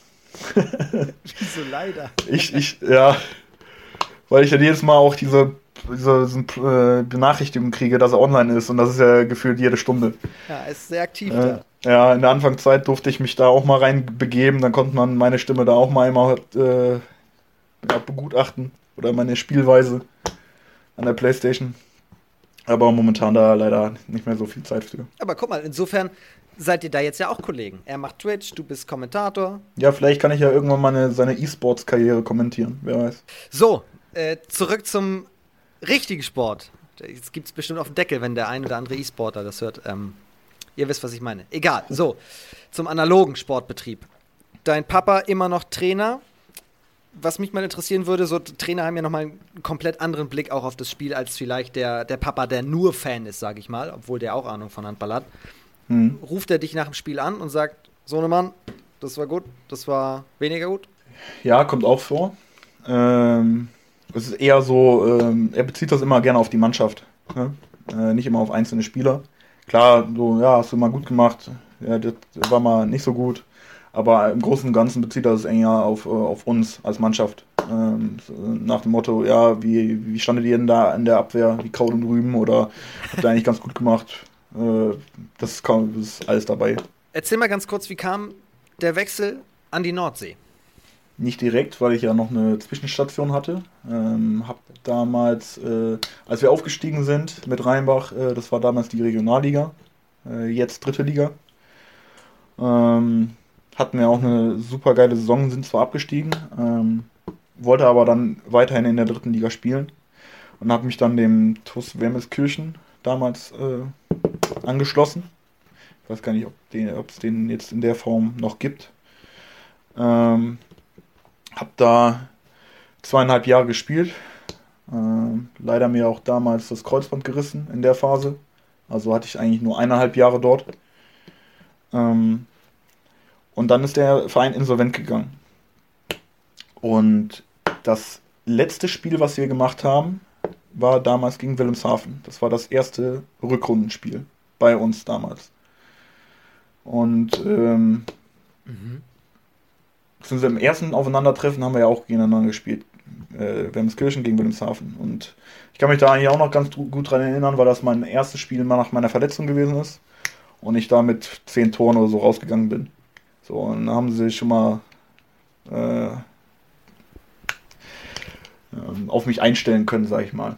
Wieso leider? Ich, ich, ja, weil ich ja jedes Mal auch diese, diese, diese äh, Benachrichtigung kriege, dass er online ist und das ist ja gefühlt jede Stunde. Ja, er ist sehr aktiv äh, da. Ja, in der Anfangszeit durfte ich mich da auch mal reinbegeben. Dann konnte man meine Stimme da auch mal einmal äh, begutachten. Oder meine Spielweise an der Playstation. Aber momentan da leider nicht mehr so viel Zeit für. Aber guck mal, insofern seid ihr da jetzt ja auch Kollegen. Er macht Twitch, du bist Kommentator. Ja, vielleicht kann ich ja irgendwann mal eine, seine E-Sports-Karriere kommentieren, wer weiß. So, äh, zurück zum richtigen Sport. Jetzt gibt es bestimmt auf den Deckel, wenn der ein oder andere E-Sporter das hört. Ähm, Ihr wisst, was ich meine. Egal. So, zum analogen Sportbetrieb. Dein Papa immer noch Trainer. Was mich mal interessieren würde, so Trainer haben ja nochmal einen komplett anderen Blick auch auf das Spiel als vielleicht der, der Papa, der nur Fan ist, sage ich mal, obwohl der auch Ahnung von Handball hat. Hm. Ruft er dich nach dem Spiel an und sagt, Sohnemann, das war gut, das war weniger gut? Ja, kommt auch vor. Ähm, es ist eher so, ähm, er bezieht das immer gerne auf die Mannschaft, ne? äh, nicht immer auf einzelne Spieler klar, so, ja, hast du mal gut gemacht, ja, das war mal nicht so gut. Aber im Großen und Ganzen bezieht das eher auf, äh, auf uns als Mannschaft. Ähm, nach dem Motto, ja, wie, wie standet ihr denn da in der Abwehr, wie Kraut und Rüben oder habt ihr eigentlich ganz gut gemacht? Äh, das, ist, das ist alles dabei. Erzähl mal ganz kurz, wie kam der Wechsel an die Nordsee? Nicht direkt, weil ich ja noch eine Zwischenstation hatte. Ähm, hab damals, äh, als wir aufgestiegen sind mit Rheinbach, äh, das war damals die Regionalliga, äh, jetzt dritte Liga. Ähm, hatten wir auch eine super geile Saison, sind zwar abgestiegen, ähm, wollte aber dann weiterhin in der dritten Liga spielen und habe mich dann dem TuS Wermelskirchen damals äh, angeschlossen. Ich weiß gar nicht, ob es den, den jetzt in der Form noch gibt. Ähm, hab da zweieinhalb Jahre gespielt. Ähm, leider mir auch damals das Kreuzband gerissen in der Phase. Also hatte ich eigentlich nur eineinhalb Jahre dort. Ähm, und dann ist der Verein insolvent gegangen. Und das letzte Spiel, was wir gemacht haben, war damals gegen Wilhelmshaven. Das war das erste Rückrundenspiel bei uns damals. Und ähm, mhm im ersten Aufeinandertreffen haben wir ja auch gegeneinander gespielt. Äh, Wermskirchen gegen Wilhelmshaven. Und ich kann mich da eigentlich auch noch ganz gut dran erinnern, weil das mein erstes Spiel nach meiner Verletzung gewesen ist. Und ich da mit zehn Toren oder so rausgegangen bin. So, und dann haben sie schon mal. Äh, ähm, auf mich einstellen können, sag ich mal.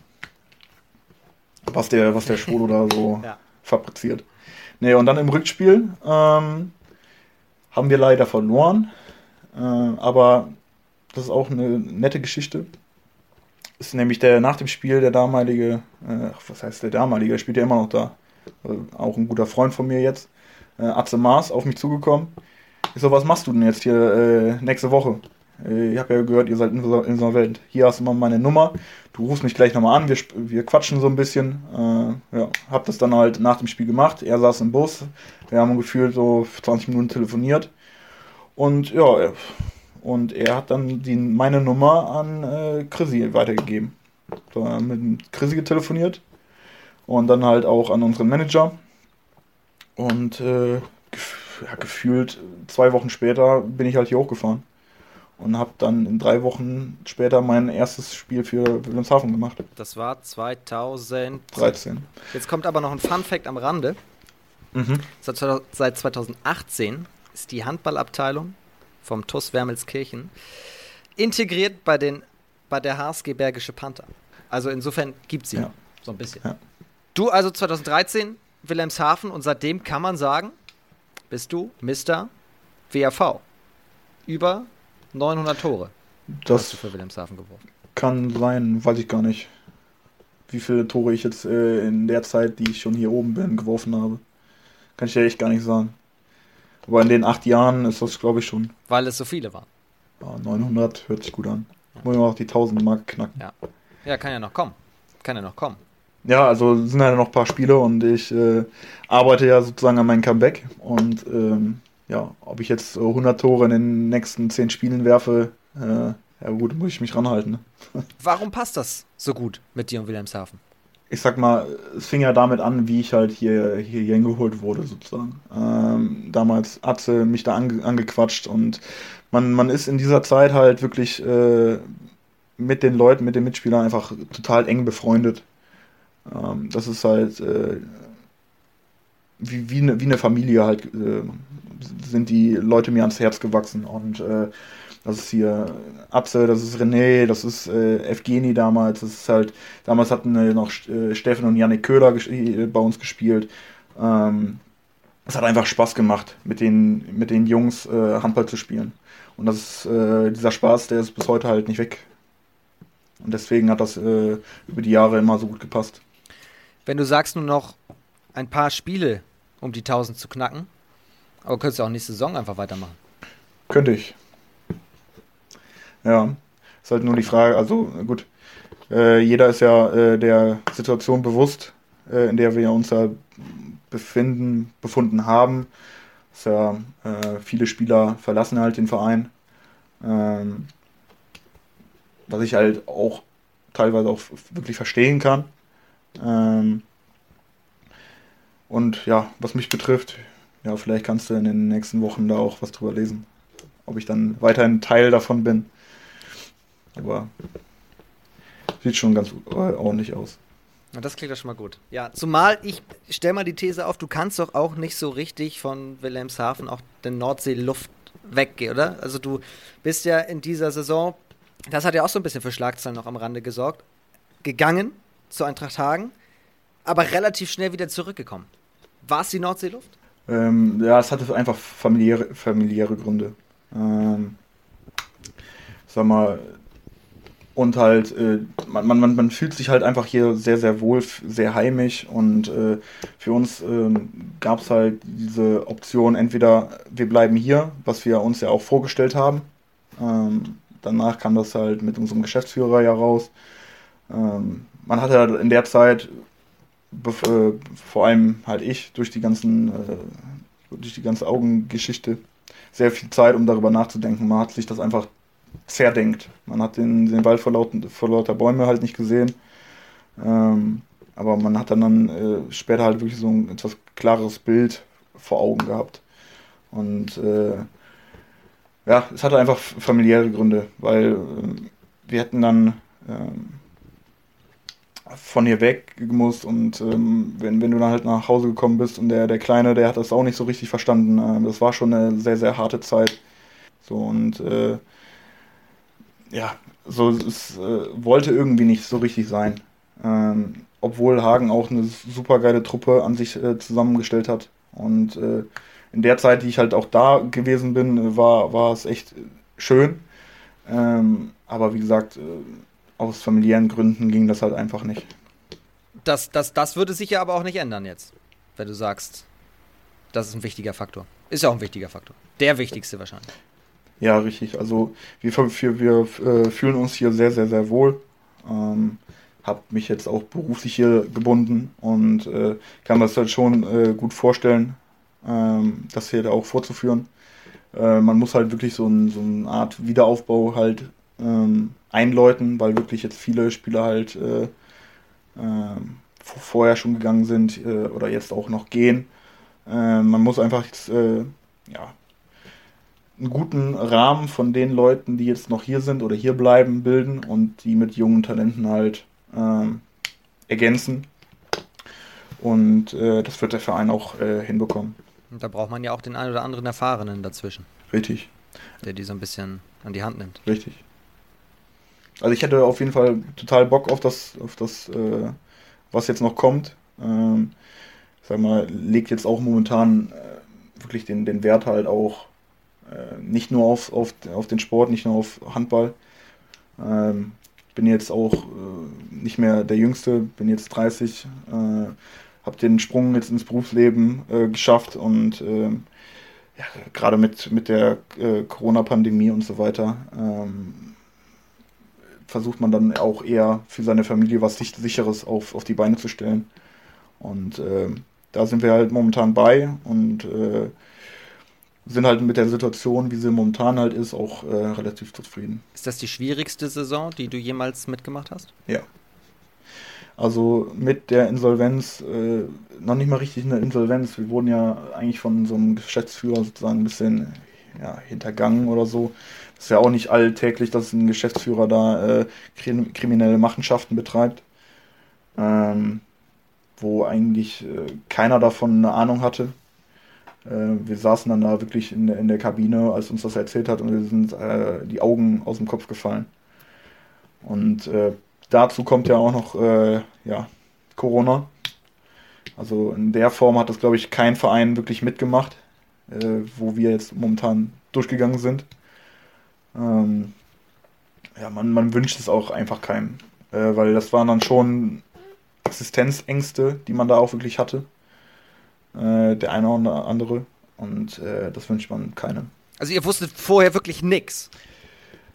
Was der, was der Schwolo da so [LAUGHS] ja. fabriziert. Nee, und dann im Rückspiel ähm, haben wir leider verloren. Äh, aber das ist auch eine nette Geschichte. Ist nämlich der nach dem Spiel der damalige, äh, was heißt der damalige, der spielt ja immer noch da. Also auch ein guter Freund von mir jetzt, äh, Atze Maas, auf mich zugekommen. Ich so, was machst du denn jetzt hier äh, nächste Woche? Äh, ich habe ja gehört, ihr seid insolvent. Hier hast du mal meine Nummer. Du rufst mich gleich nochmal an. Wir, wir quatschen so ein bisschen. Äh, ja, hab das dann halt nach dem Spiel gemacht. Er saß im Bus. Wir haben gefühlt so 20 Minuten telefoniert. Und ja, und er hat dann die, meine Nummer an äh, Chrissy weitergegeben. So, mit Chrissy getelefoniert. Und dann halt auch an unseren Manager. Und äh, ja, gefühlt zwei Wochen später bin ich halt hier hochgefahren und habe dann in drei Wochen später mein erstes Spiel für Wilhelmshaven gemacht. Das war 2013. Jetzt kommt aber noch ein Fun Fact am Rande. Mhm. Seit 2018 ist die Handballabteilung vom TUS Wermelskirchen integriert bei, den, bei der HSG Bergische Panther. Also insofern gibt sie ja. so ein bisschen. Ja. Du also 2013 Wilhelmshaven und seitdem kann man sagen, bist du Mr. WAV. Über 900 Tore. Das hast du für Wilhelmshaven geworfen. Kann sein, weiß ich gar nicht. Wie viele Tore ich jetzt äh, in der Zeit, die ich schon hier oben bin, geworfen habe. Kann ich ja echt gar nicht sagen. Aber in den acht Jahren ist das, glaube ich, schon. Weil es so viele waren. Ja, 900 hört sich gut an. Ja. Muss man auch die 1000 Mark knacken. Ja. ja, kann ja noch kommen. Kann ja noch kommen. Ja, also sind ja noch ein paar Spiele und ich äh, arbeite ja sozusagen an meinem Comeback. Und ähm, ja, ob ich jetzt 100 Tore in den nächsten 10 Spielen werfe, äh, ja gut, muss ich mich ranhalten. Ne? [LAUGHS] Warum passt das so gut mit dir und Wilhelmshaven? Ich sag mal, es fing ja damit an, wie ich halt hier, hier, hier hingeholt wurde, sozusagen. Ähm, damals hat sie mich da ange, angequatscht und man, man ist in dieser Zeit halt wirklich äh, mit den Leuten, mit den Mitspielern einfach total eng befreundet. Ähm, das ist halt äh, wie, wie, eine, wie eine Familie halt äh, sind die Leute mir ans Herz gewachsen. Und äh, das ist hier Atze, das ist René, das ist äh, Evgeni damals. Das ist halt, damals hatten äh, noch äh, Steffen und Janik Köhler äh, bei uns gespielt. Ähm, es hat einfach Spaß gemacht, mit den, mit den Jungs äh, Handball zu spielen. Und das ist, dieser Spaß, der ist bis heute halt nicht weg. Und deswegen hat das über die Jahre immer so gut gepasst. Wenn du sagst nur noch ein paar Spiele, um die 1000 zu knacken, aber könntest du auch nächste Saison einfach weitermachen? Könnte ich. Ja, ist halt nur die Frage, also gut, äh, jeder ist ja äh, der Situation bewusst, äh, in der wir uns ja befinden, befunden haben. Dass ja, äh, viele Spieler verlassen halt den Verein. Ähm, was ich halt auch teilweise auch wirklich verstehen kann. Ähm, und ja, was mich betrifft, ja, vielleicht kannst du in den nächsten Wochen da auch was drüber lesen. Ob ich dann weiterhin Teil davon bin. Aber sieht schon ganz ordentlich aus. Das klingt ja schon mal gut. Ja, zumal ich stelle mal die These auf, du kannst doch auch nicht so richtig von Wilhelmshaven auch den Nordsee-Luft weggehen, oder? Also du bist ja in dieser Saison, das hat ja auch so ein bisschen für Schlagzeilen noch am Rande gesorgt, gegangen zu Eintracht Hagen, aber relativ schnell wieder zurückgekommen. War es die Nordseeluft? Ähm, ja, es hatte einfach familiäre, familiäre Gründe. Ähm, sag mal, und halt, äh, man, man, man fühlt sich halt einfach hier sehr, sehr wohl, sehr heimisch und äh, für uns äh, gab es halt diese Option, entweder wir bleiben hier, was wir uns ja auch vorgestellt haben. Ähm, danach kam das halt mit unserem Geschäftsführer ja raus. Ähm, man hatte halt in der Zeit äh, vor allem halt ich durch die ganzen, äh, durch die ganze Augengeschichte sehr viel Zeit, um darüber nachzudenken. Man hat sich das einfach zerdenkt. Man hat den, den Wald vor, laut, vor lauter Bäume halt nicht gesehen. Ähm, aber man hat dann, dann äh, später halt wirklich so ein etwas klares Bild vor Augen gehabt. Und äh, ja, es hatte einfach familiäre Gründe, weil äh, wir hätten dann ähm, von hier weg gemusst und ähm, wenn, wenn du dann halt nach Hause gekommen bist und der, der Kleine, der hat das auch nicht so richtig verstanden. Ähm, das war schon eine sehr, sehr harte Zeit. So und äh, ja, so es äh, wollte irgendwie nicht so richtig sein. Ähm, obwohl Hagen auch eine super geile Truppe an sich äh, zusammengestellt hat. Und äh, in der Zeit, die ich halt auch da gewesen bin, war, war es echt schön. Ähm, aber wie gesagt, äh, aus familiären Gründen ging das halt einfach nicht. Das, das, das würde sich ja aber auch nicht ändern jetzt, wenn du sagst, das ist ein wichtiger Faktor. Ist ja auch ein wichtiger Faktor. Der wichtigste wahrscheinlich. Ja, richtig. Also wir, wir, wir äh, fühlen uns hier sehr, sehr, sehr wohl. Ähm, habe mich jetzt auch beruflich hier gebunden und äh, kann mir das halt schon äh, gut vorstellen, ähm, das hier auch vorzuführen. Äh, man muss halt wirklich so, ein, so eine Art Wiederaufbau halt ähm, einläuten, weil wirklich jetzt viele Spieler halt äh, ähm, vorher schon gegangen sind äh, oder jetzt auch noch gehen. Äh, man muss einfach jetzt, ja, einen guten Rahmen von den Leuten, die jetzt noch hier sind oder hier bleiben, bilden und die mit jungen Talenten halt ähm, ergänzen. Und äh, das wird der Verein auch äh, hinbekommen. Und da braucht man ja auch den einen oder anderen Erfahrenen dazwischen. Richtig. Der die so ein bisschen an die Hand nimmt. Richtig. Also ich hätte auf jeden Fall total Bock auf das, auf das, äh, was jetzt noch kommt. Ähm, sag mal, legt jetzt auch momentan äh, wirklich den, den Wert halt auch äh, nicht nur auf, auf, auf den Sport, nicht nur auf Handball. Ähm, bin jetzt auch äh, nicht mehr der Jüngste, bin jetzt 30, äh, habe den Sprung jetzt ins Berufsleben äh, geschafft und äh, ja, gerade mit, mit der Corona-Pandemie und so weiter ähm, versucht man dann auch eher für seine Familie was Sicheres auf, auf die Beine zu stellen. Und äh, da sind wir halt momentan bei und sind halt mit der Situation, wie sie momentan halt ist, auch äh, relativ zufrieden. Ist das die schwierigste Saison, die du jemals mitgemacht hast? Ja. Also mit der Insolvenz, äh, noch nicht mal richtig eine Insolvenz. Wir wurden ja eigentlich von so einem Geschäftsführer sozusagen ein bisschen ja, hintergangen oder so. Ist ja auch nicht alltäglich, dass ein Geschäftsführer da äh, kriminelle Machenschaften betreibt. Ähm, wo eigentlich äh, keiner davon eine Ahnung hatte. Äh, wir saßen dann da wirklich in der, in der Kabine, als uns das erzählt hat, und wir sind äh, die Augen aus dem Kopf gefallen. Und äh, dazu kommt ja auch noch äh, ja, Corona. Also in der Form hat das, glaube ich, kein Verein wirklich mitgemacht, äh, wo wir jetzt momentan durchgegangen sind. Ähm, ja, man, man wünscht es auch einfach keinem, äh, weil das waren dann schon Existenzängste, die man da auch wirklich hatte äh, der eine oder andere. Und äh, das wünscht man keinem. Also ihr wusstet vorher wirklich nichts?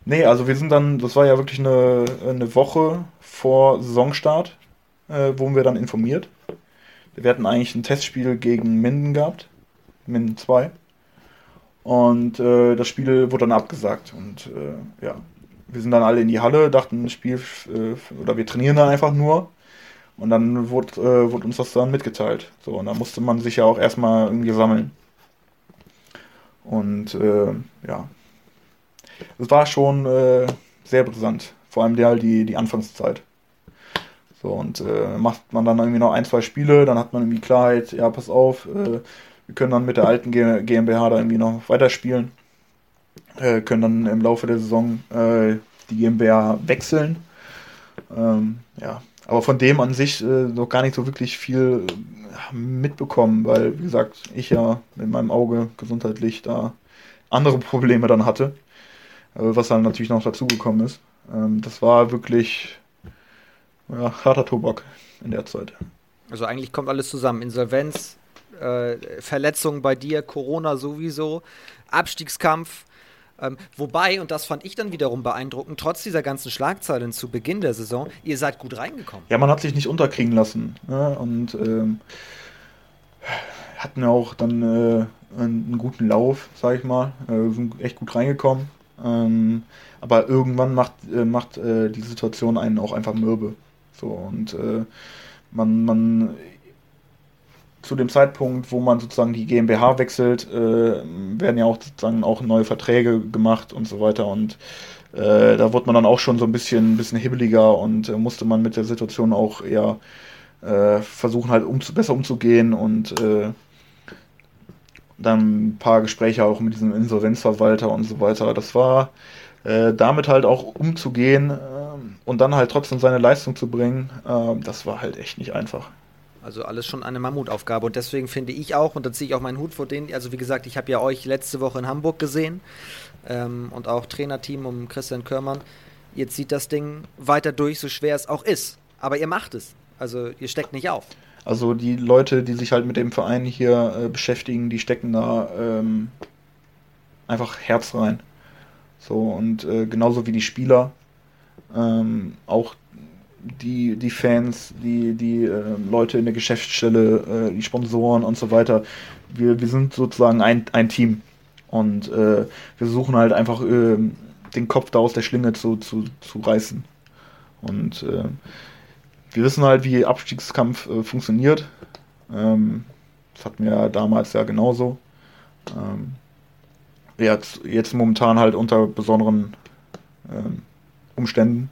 Nee, also wir sind dann, das war ja wirklich eine, eine Woche vor Saisonstart, äh, wurden wir dann informiert. Wir hatten eigentlich ein Testspiel gegen Minden gehabt, Minden 2. Und äh, das Spiel wurde dann abgesagt. Und äh, ja, wir sind dann alle in die Halle, dachten, das Spiel, äh, oder wir trainieren dann einfach nur. Und dann wurde, äh, wurde uns das dann mitgeteilt. So, und da musste man sich ja auch erstmal irgendwie sammeln. Und äh, ja, es war schon äh, sehr brisant. Vor allem die, die, die Anfangszeit. So, und macht man dann irgendwie noch ein, zwei Spiele, dann hat man irgendwie Klarheit, ja, pass auf, wir können dann mit der alten GmbH da irgendwie noch weiterspielen. Äh, können dann im Laufe der Saison äh, die GmbH wechseln. Ähm, ja, aber von dem an sich äh, noch gar nicht so wirklich viel äh, mitbekommen, weil, wie gesagt, ich ja mit meinem Auge gesundheitlich da andere Probleme dann hatte, äh, was dann natürlich noch dazugekommen ist. Ähm, das war wirklich ja, harter Tobak in der Zeit. Also eigentlich kommt alles zusammen. Insolvenz, äh, Verletzungen bei dir, Corona sowieso, Abstiegskampf, ähm, wobei, und das fand ich dann wiederum beeindruckend, trotz dieser ganzen Schlagzeilen zu Beginn der Saison, ihr seid gut reingekommen. Ja, man hat sich nicht unterkriegen lassen. Ne? Und ähm, hatten auch dann äh, einen, einen, guten Lauf, sag ich mal. Äh, sind echt gut reingekommen. Ähm, aber irgendwann macht, äh, macht äh, die Situation einen auch einfach mürbe. So, und äh, man, man zu dem Zeitpunkt, wo man sozusagen die GmbH wechselt, äh, werden ja auch sozusagen auch neue Verträge gemacht und so weiter. Und äh, da wurde man dann auch schon so ein bisschen, bisschen hibbeliger und äh, musste man mit der Situation auch eher äh, versuchen, halt um, besser umzugehen und äh, dann ein paar Gespräche auch mit diesem Insolvenzverwalter und so weiter. Das war äh, damit halt auch umzugehen äh, und dann halt trotzdem seine Leistung zu bringen, äh, das war halt echt nicht einfach. Also alles schon eine Mammutaufgabe und deswegen finde ich auch, und da ziehe ich auch meinen Hut vor denen, also wie gesagt, ich habe ja euch letzte Woche in Hamburg gesehen ähm, und auch Trainerteam um Christian Körmann. Jetzt zieht das Ding weiter durch, so schwer es auch ist. Aber ihr macht es. Also ihr steckt nicht auf. Also die Leute, die sich halt mit dem Verein hier äh, beschäftigen, die stecken da ähm, einfach Herz rein. So und äh, genauso wie die Spieler, ähm, auch die, die Fans, die, die äh, Leute in der Geschäftsstelle, äh, die Sponsoren und so weiter. Wir, wir sind sozusagen ein, ein Team. Und äh, wir versuchen halt einfach äh, den Kopf da aus der Schlinge zu, zu, zu reißen. Und äh, wir wissen halt, wie Abstiegskampf äh, funktioniert. Ähm, das hatten wir damals ja genauso. Ähm, jetzt, jetzt momentan halt unter besonderen ähm, Umständen.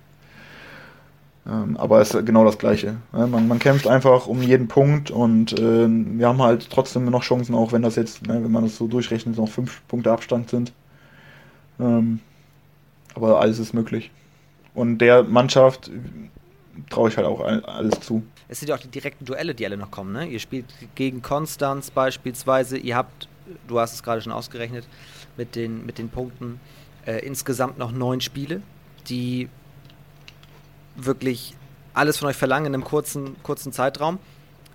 Ähm, aber es ist genau das Gleiche. Man, man, kämpft einfach um jeden Punkt und äh, wir haben halt trotzdem noch Chancen, auch wenn das jetzt, ne, wenn man das so durchrechnet, noch fünf Punkte Abstand sind. Ähm, aber alles ist möglich. Und der Mannschaft traue ich halt auch alles zu. Es sind ja auch die direkten Duelle, die alle noch kommen. Ne? Ihr spielt gegen Konstanz beispielsweise. Ihr habt, du hast es gerade schon ausgerechnet, mit den, mit den Punkten äh, insgesamt noch neun Spiele, die wirklich alles von euch verlangen in einem kurzen, kurzen Zeitraum.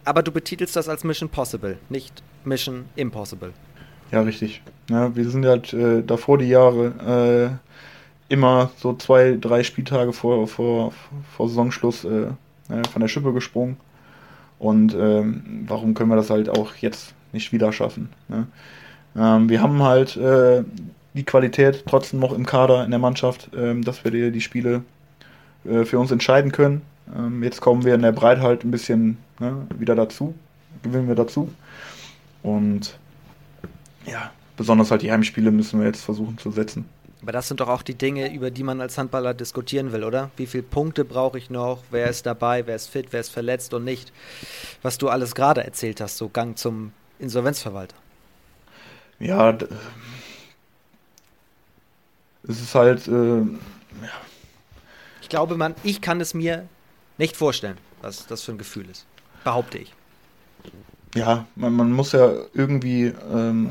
Aber du betitelst das als Mission Possible, nicht Mission Impossible. Ja, richtig. Ja, wir sind halt äh, davor die Jahre äh, immer so zwei, drei Spieltage vor, vor, vor Saisonschluss äh, von der Schippe gesprungen. Und ähm, warum können wir das halt auch jetzt nicht wieder schaffen? Ne? Ähm, wir haben halt äh, die Qualität trotzdem noch im Kader in der Mannschaft, ähm, dass wir die, die Spiele äh, für uns entscheiden können. Ähm, jetzt kommen wir in der Breite halt ein bisschen ne, wieder dazu, gewinnen wir dazu. Und ja, besonders halt die Heimspiele müssen wir jetzt versuchen zu setzen. Aber das sind doch auch die Dinge, über die man als Handballer diskutieren will, oder? Wie viele Punkte brauche ich noch? Wer ist dabei? Wer ist fit? Wer ist verletzt und nicht? Was du alles gerade erzählt hast, so Gang zum Insolvenzverwalter. Ja, es ist halt, äh, ja, ich glaube, man, ich kann es mir nicht vorstellen, was das für ein Gefühl ist. Behaupte ich. Ja, man, man muss ja irgendwie ähm,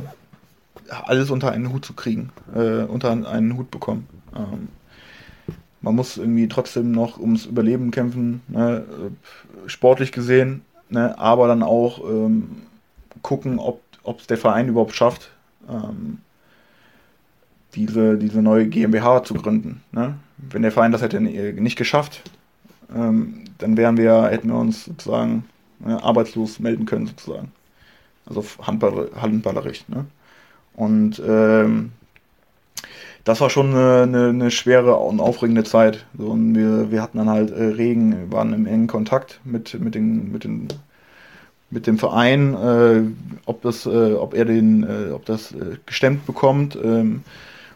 alles unter einen Hut zu kriegen, äh, unter einen Hut bekommen. Ähm, man muss irgendwie trotzdem noch ums Überleben kämpfen, ne, sportlich gesehen, ne, aber dann auch ähm, gucken, ob es der Verein überhaupt schafft, ähm, diese, diese neue GmbH zu gründen. Ne? Wenn der Verein das hätte nicht geschafft, ähm, dann wären wir, hätten wir uns sozusagen ne, arbeitslos melden können, sozusagen. Also Handball, handballerisch. Ne? Und ähm, das war schon eine, eine, eine, schwere und aufregende Zeit. So, und wir, wir hatten dann halt äh, Regen, waren im engen Kontakt mit, mit, den, mit, den, mit dem Verein, äh, ob, das, äh, ob er den, äh, ob das äh, gestemmt bekommt. Ähm,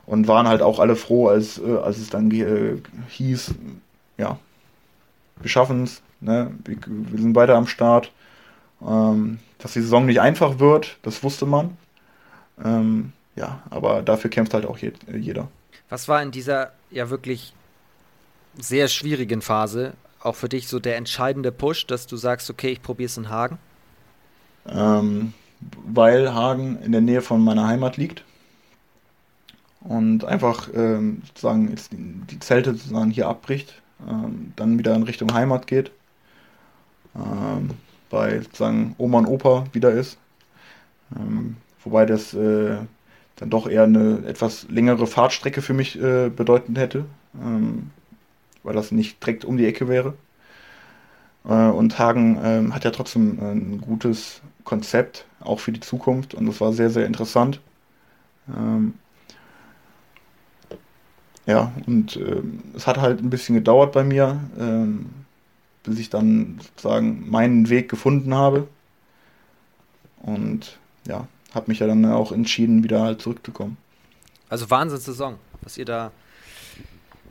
und waren halt auch alle froh, als, äh, als es dann äh, hieß, ja, wir schaffen es, ne? wir, wir, sind weiter am Start. Ähm, dass die Saison nicht einfach wird, das wusste man. Ähm, ja, aber dafür kämpft halt auch je, jeder. Was war in dieser ja wirklich sehr schwierigen Phase auch für dich so der entscheidende Push, dass du sagst, okay, ich probiere es in Hagen? Ähm, weil Hagen in der Nähe von meiner Heimat liegt und einfach ähm, sozusagen jetzt die, Zelte sozusagen hier abbricht, ähm, dann wieder in Richtung Heimat geht, ähm, bei sozusagen Oma und Opa wieder ist. Ähm, wobei das äh, dann doch eher eine etwas längere Fahrtstrecke für mich äh, bedeutend hätte, ähm, weil das nicht direkt um die Ecke wäre. Äh, und Hagen ähm, hat ja trotzdem ein gutes Konzept, auch für die Zukunft, und das war sehr, sehr interessant. Ähm, ja, und ähm, es hat halt ein bisschen gedauert bei mir, ähm, bis ich dann sozusagen meinen Weg gefunden habe. Und ja, habe mich ja dann auch entschieden, wieder halt zurückzukommen. Also Wahnsinnssaison, was ihr da,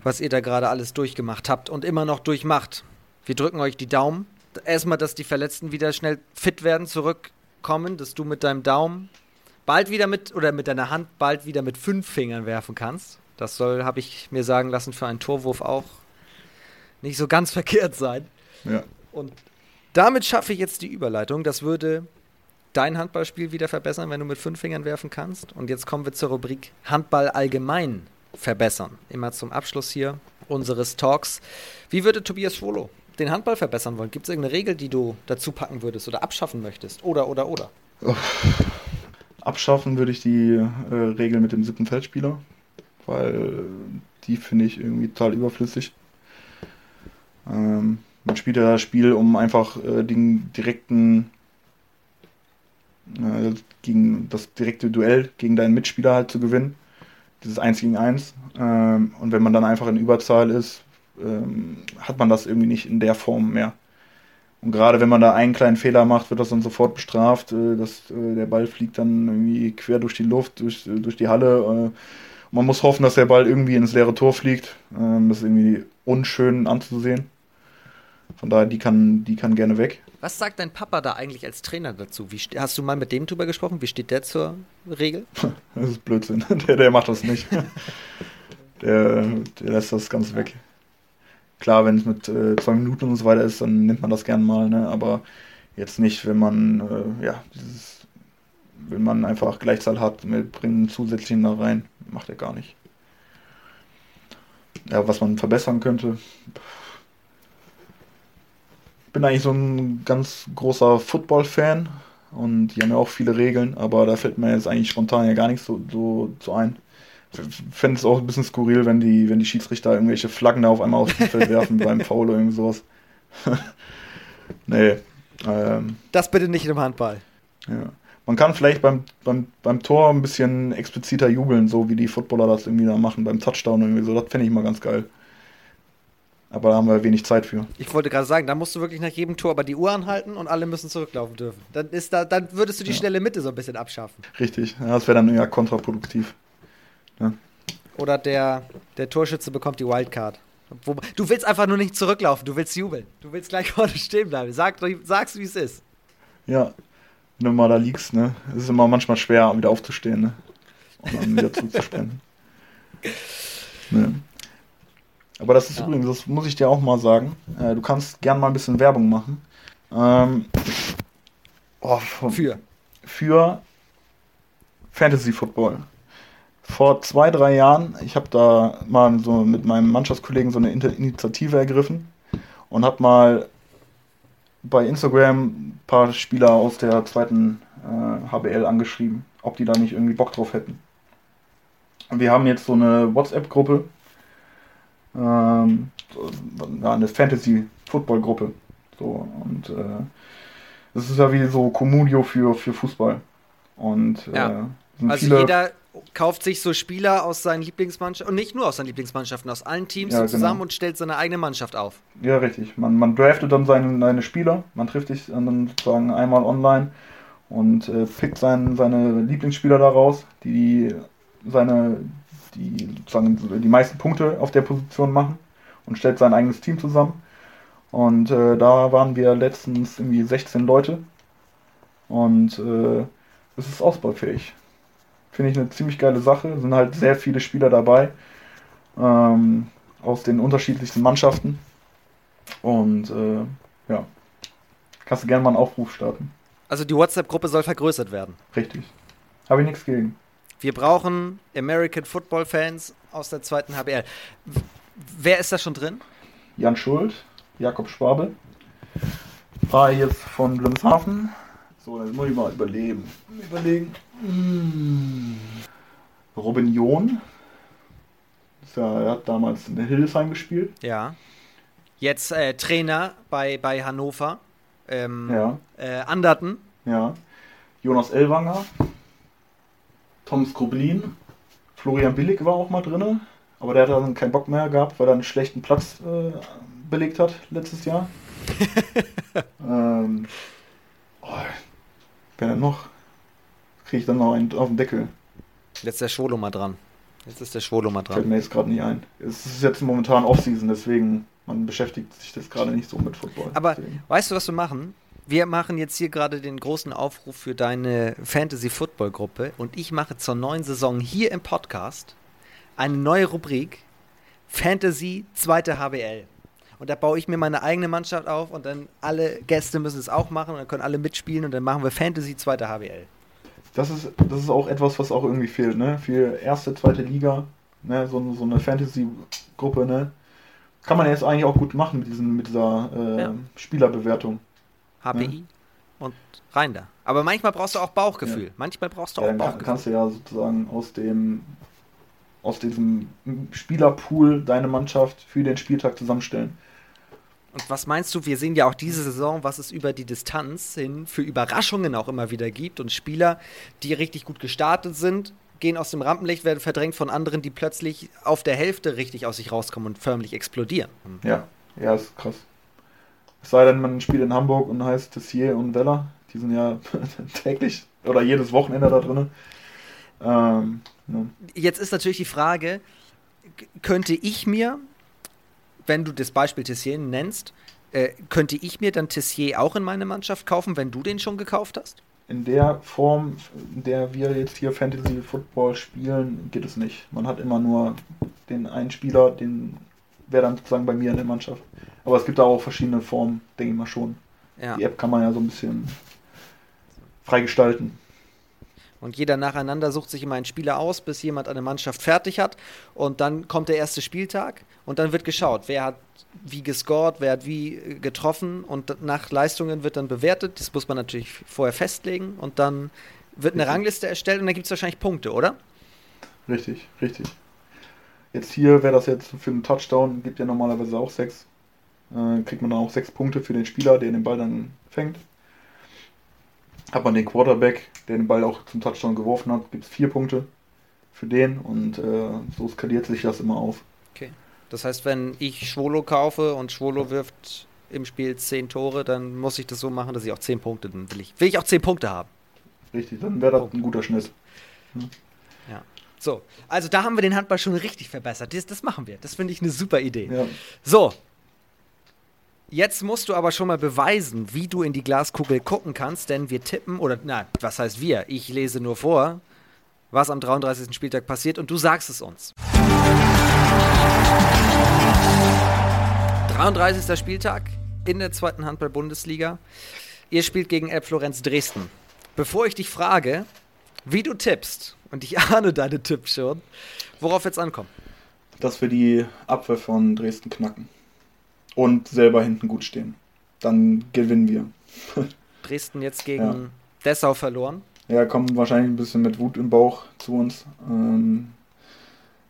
was ihr da gerade alles durchgemacht habt und immer noch durchmacht. Wir drücken euch die Daumen. Erstmal, dass die Verletzten wieder schnell fit werden, zurückkommen, dass du mit deinem Daumen bald wieder mit oder mit deiner Hand bald wieder mit fünf Fingern werfen kannst Das soll, habe ich mir sagen lassen, für einen Torwurf auch nicht so ganz [LAUGHS] verkehrt sein. Ja. Und damit schaffe ich jetzt die Überleitung. Das würde dein Handballspiel wieder verbessern, wenn du mit fünf Fingern werfen kannst. Und jetzt kommen wir zur Rubrik Handball allgemein verbessern. Immer zum Abschluss hier unseres Talks. Wie würde Tobias Schwolo den Handball verbessern wollen? Gibt es irgendeine Regel, die du dazu packen würdest oder abschaffen möchtest? Oder, oder, oder? Abschaffen würde ich die äh, Regel mit dem siebten Feldspieler, weil die finde ich irgendwie total überflüssig. Ähm, man spielt ja das Spiel, um einfach äh, den direkten äh, gegen das direkte Duell gegen deinen Mitspieler halt zu gewinnen. Dieses 1 gegen 1. Ähm, und wenn man dann einfach in Überzahl ist, ähm, hat man das irgendwie nicht in der Form mehr. Und gerade wenn man da einen kleinen Fehler macht, wird das dann sofort bestraft. Äh, dass, äh, der Ball fliegt dann irgendwie quer durch die Luft, durch, äh, durch die Halle. Äh, man muss hoffen, dass der Ball irgendwie ins leere Tor fliegt. Ähm, das ist irgendwie unschön anzusehen. Von daher, die kann, die kann gerne weg. Was sagt dein Papa da eigentlich als Trainer dazu? Wie, hast du mal mit dem drüber gesprochen? Wie steht der zur Regel? [LAUGHS] das ist Blödsinn. [LAUGHS] Der, der macht das nicht. der, der lässt das ganz weg. Klar, wenn es mit äh, zwei Minuten und so weiter ist, dann nimmt man das gern mal, ne? aber jetzt nicht, wenn man, äh, ja, dieses, wenn man einfach Gleichzahl hat, wir bringen zusätzlichen da rein, macht er gar nicht. Ja, was man verbessern könnte, bin eigentlich so ein ganz großer Football-Fan und die haben ja auch viele Regeln, aber da fällt mir jetzt eigentlich spontan ja gar nichts so, so, so ein. Fände es auch ein bisschen skurril, wenn die, wenn die Schiedsrichter irgendwelche Flaggen da auf einmal aufs Feld [LAUGHS] werfen beim Foul oder irgend sowas. [LAUGHS] nee. Ähm, das bitte nicht im Handball. Ja. Man kann vielleicht beim, beim, beim Tor ein bisschen expliziter jubeln, so wie die Footballer das irgendwie da machen, beim Touchdown irgendwie so. Das fände ich mal ganz geil. Aber da haben wir wenig Zeit für. Ich wollte gerade sagen, da musst du wirklich nach jedem Tor aber die Uhr anhalten und alle müssen zurücklaufen dürfen. Dann, ist da, dann würdest du die ja. schnelle Mitte so ein bisschen abschaffen. Richtig, ja, das wäre dann eher kontraproduktiv. Ja. Oder der, der Torschütze bekommt die Wildcard. Du willst einfach nur nicht zurücklaufen, du willst jubeln. Du willst gleich [LAUGHS] vorne stehen bleiben. Sag, sagst, wie es ist. Ja, wenn du mal da liegst, ne? Es ist immer manchmal schwer, wieder aufzustehen, ne? Und dann wieder zuzuspenden. [LAUGHS] ne? Aber das ist ja. übrigens, das muss ich dir auch mal sagen. Äh, du kannst gern mal ein bisschen Werbung machen. Ähm, oh, für? Für Fantasy Football. Vor zwei, drei Jahren, ich habe da mal so mit meinem Mannschaftskollegen so eine Initiative ergriffen und habe mal bei Instagram ein paar Spieler aus der zweiten äh, HBL angeschrieben, ob die da nicht irgendwie Bock drauf hätten. Wir haben jetzt so eine WhatsApp-Gruppe, ähm, eine Fantasy-Football-Gruppe. So, und äh, das ist ja wie so Communio für, für Fußball. Und äh, ja. also jeder kauft sich so Spieler aus seinen Lieblingsmannschaften und nicht nur aus seinen Lieblingsmannschaften, aus allen Teams ja, zusammen genau. und stellt seine eigene Mannschaft auf. Ja, richtig. Man, man draftet dann seine, seine Spieler, man trifft sich dann sozusagen einmal online und äh, pickt sein, seine Lieblingsspieler daraus, die seine die sozusagen die meisten Punkte auf der Position machen und stellt sein eigenes Team zusammen. Und äh, da waren wir letztens irgendwie 16 Leute. Und äh, es ist ausbaufähig. Finde ich eine ziemlich geile Sache. Sind halt sehr viele Spieler dabei. Ähm, aus den unterschiedlichsten Mannschaften. Und äh, ja, kannst du gerne mal einen Aufruf starten. Also die WhatsApp-Gruppe soll vergrößert werden. Richtig. Habe ich nichts gegen. Wir brauchen American Football Fans aus der zweiten HBL. Wer ist da schon drin? Jan Schuld, Jakob Schwabe. War jetzt von Wilhelmshaven. So, dann muss ich mal überleben. Überlegen. Hm. Robin John. Ja, er hat damals in Hildesheim gespielt. Ja. Jetzt äh, Trainer bei, bei Hannover. Ähm, ja. Äh, Anderten. Ja. Jonas Elwanger. Tom Skrublin. Florian Billig war auch mal drin, aber der hat dann keinen Bock mehr gehabt, weil er einen schlechten Platz äh, belegt hat letztes Jahr. [LAUGHS] ähm, oh, wer denn noch? Kriege ich dann noch einen auf den Deckel. Jetzt ist der Schwolo mal dran. Jetzt ist der Schwolo mal dran. Fällt mir jetzt gerade nicht ein. Es ist jetzt momentan Offseason, deswegen man beschäftigt sich das gerade nicht so mit Football. Aber deswegen. weißt du, was wir machen? wir machen jetzt hier gerade den großen Aufruf für deine Fantasy Football Gruppe und ich mache zur neuen Saison hier im Podcast eine neue Rubrik Fantasy zweite HBL. Und da baue ich mir meine eigene Mannschaft auf und dann alle Gäste müssen es auch machen und dann können alle mitspielen und dann machen wir Fantasy zweite HBL. Das ist, das ist auch etwas, was auch irgendwie fehlt, ne? Für erste, zweite Liga, ne? So, so eine Fantasy-Gruppe, ne? Kann man jetzt eigentlich auch gut machen mit, diesen, mit dieser äh, ja. Spielerbewertung. HPI ne? und rein da. Aber manchmal brauchst du auch Bauchgefühl. Ja. Manchmal brauchst du auch ja, Bauchgefühl. kannst du ja sozusagen aus dem aus diesem Spielerpool deine Mannschaft für den Spieltag zusammenstellen. Und was meinst du, wir sehen ja auch diese Saison, was es über die Distanz hin für Überraschungen auch immer wieder gibt und Spieler, die richtig gut gestartet sind, gehen aus dem Rampenlicht, werden verdrängt von anderen, die plötzlich auf der Hälfte richtig aus sich rauskommen und förmlich explodieren. Ja, ja, ist krass. Es sei denn, man spielt in Hamburg und heißt Tessier und Weller. Die sind ja [LAUGHS] täglich oder jedes Wochenende da drin. Ähm, ja. Jetzt ist natürlich die Frage, könnte ich mir wenn du das Beispiel Tessier nennst, äh, könnte ich mir dann Tessier auch in meine Mannschaft kaufen, wenn du den schon gekauft hast? In der Form, in der wir jetzt hier Fantasy Football spielen, geht es nicht. Man hat immer nur den einen Spieler, den wäre dann sozusagen bei mir in der Mannschaft. Aber es gibt da auch verschiedene Formen, denke ich mal schon. Ja. Die App kann man ja so ein bisschen freigestalten. Und jeder nacheinander sucht sich immer einen Spieler aus, bis jemand eine Mannschaft fertig hat. Und dann kommt der erste Spieltag und dann wird geschaut, wer hat wie gescored, wer hat wie äh, getroffen und nach Leistungen wird dann bewertet. Das muss man natürlich vorher festlegen und dann wird eine richtig. Rangliste erstellt und dann gibt es wahrscheinlich Punkte, oder? Richtig, richtig. Jetzt hier wäre das jetzt für einen Touchdown, gibt ja normalerweise auch sechs. Äh, kriegt man dann auch sechs Punkte für den Spieler, der den Ball dann fängt hat man den Quarterback, der den Ball auch zum Touchdown geworfen hat, gibt es vier Punkte für den und äh, so skaliert sich das immer auf. Das heißt, wenn ich Schwolo kaufe und Schwolo wirft im Spiel zehn Tore, dann muss ich das so machen, dass ich auch zehn Punkte, dann will ich, will ich auch zehn Punkte haben. Richtig, dann wäre das Punkt. ein guter Schnitt. Hm. Ja. So, also da haben wir den Handball schon richtig verbessert. Das, das machen wir. Das finde ich eine super Idee. Ja. So, Jetzt musst du aber schon mal beweisen, wie du in die Glaskugel gucken kannst, denn wir tippen, oder na, was heißt wir? Ich lese nur vor, was am 33. Spieltag passiert und du sagst es uns. 33. Spieltag in der zweiten Handball-Bundesliga. Ihr spielt gegen Elb Florenz Dresden. Bevor ich dich frage, wie du tippst, und ich [LAUGHS] ahne deine Tipps schon, worauf jetzt ankommt? Dass wir die Abwehr von Dresden knacken und selber hinten gut stehen. Dann gewinnen wir. [LAUGHS] Dresden jetzt gegen ja. Dessau verloren. Ja, kommen wahrscheinlich ein bisschen mit Wut im Bauch zu uns. Ähm,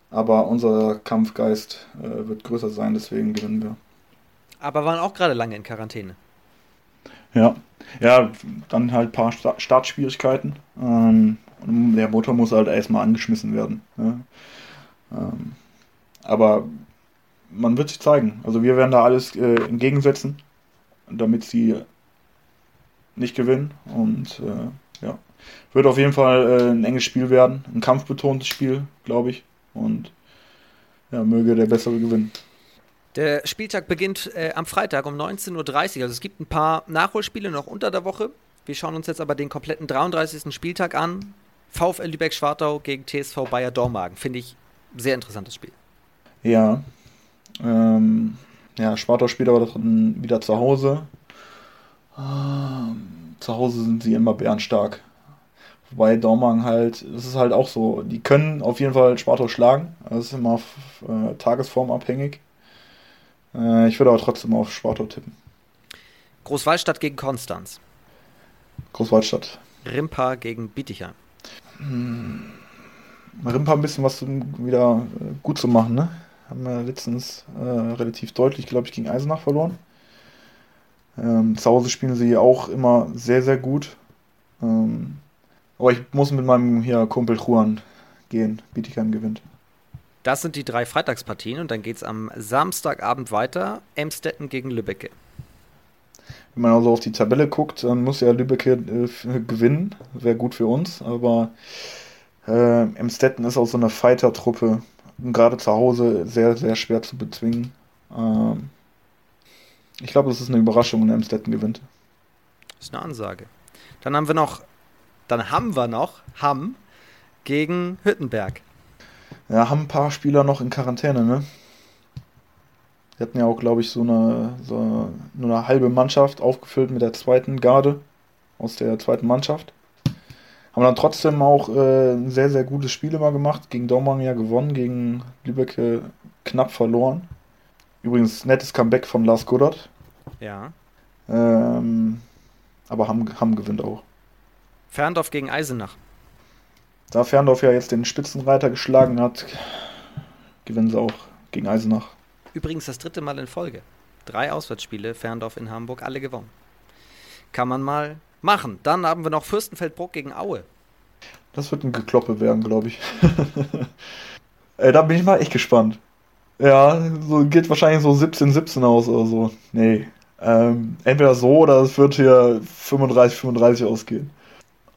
aber unser Kampfgeist äh, wird größer sein, deswegen gewinnen wir. Aber waren auch gerade lange in Quarantäne. Ja, ja, dann halt ein paar Startschwierigkeiten. Ähm, der Motor muss halt erstmal angeschmissen werden. Ja. Ähm, aber man wird sich zeigen. Also wir werden da alles äh, entgegensetzen, damit sie nicht gewinnen. Und äh, ja, wird auf jeden Fall äh, ein enges Spiel werden, ein kampfbetontes Spiel, glaube ich. Und ja, möge der Bessere gewinnen. Der Spieltag beginnt äh, am Freitag um 19.30 Uhr. Also es gibt ein paar Nachholspiele noch unter der Woche. Wir schauen uns jetzt aber den kompletten 33. Spieltag an. VfL Lübeck-Schwartau gegen TSV Bayer Dormagen. Finde ich sehr interessantes Spiel. Ja, ähm, ja, Sparta spielt aber wieder zu Hause. Ähm, zu Hause sind sie immer bärenstark. Wobei Dormagen halt, das ist halt auch so, die können auf jeden Fall Sparta schlagen. Das ist immer äh, tagesformabhängig. Äh, ich würde aber trotzdem auf Sparta tippen. Großwaldstadt gegen Konstanz. Großwaldstadt. Rimpa gegen Bietigheim. Hm. Rimpa ein bisschen was wieder äh, gut zu machen, ne? Haben wir letztens äh, relativ deutlich, glaube ich, gegen Eisenach verloren. Ähm, zu Hause spielen sie auch immer sehr, sehr gut. Ähm, aber ich muss mit meinem hier Kumpel Juan gehen. Bietigheim gewinnt. Das sind die drei Freitagspartien und dann geht es am Samstagabend weiter. Emstetten gegen Lübbecke. Wenn man also auf die Tabelle guckt, dann muss ja Lübbecke äh, gewinnen. Wäre gut für uns. Aber äh, Emstetten ist auch so eine Fighter-Truppe gerade zu Hause sehr, sehr schwer zu bezwingen. Ähm, ich glaube, es ist eine Überraschung, wenn Emstetten gewinnt. Das ist eine Ansage. Dann haben wir noch, dann haben wir noch Hamm gegen Hüttenberg. Ja, haben ein paar Spieler noch in Quarantäne, ne? Wir hatten ja auch, glaube ich, so eine, so nur eine halbe Mannschaft aufgefüllt mit der zweiten Garde aus der zweiten Mannschaft. Haben dann trotzdem auch äh, ein sehr, sehr gutes Spiel immer gemacht. Gegen Dortmund ja gewonnen, gegen Lübeck knapp verloren. Übrigens nettes Comeback von Lars Goddard. Ja. Ähm, aber Hamm, Hamm gewinnt auch. Ferndorf gegen Eisenach. Da Ferndorf ja jetzt den Spitzenreiter geschlagen hat, gewinnen sie auch gegen Eisenach. Übrigens das dritte Mal in Folge. Drei Auswärtsspiele, Ferndorf in Hamburg, alle gewonnen. Kann man mal machen. Dann haben wir noch Fürstenfeldbruck gegen Aue. Das wird ein Gekloppe werden, glaube ich. [LAUGHS] Ey, da bin ich mal echt gespannt. Ja, so geht wahrscheinlich so 17-17 aus oder so. Nee. Ähm, entweder so oder es wird hier 35-35 ausgehen.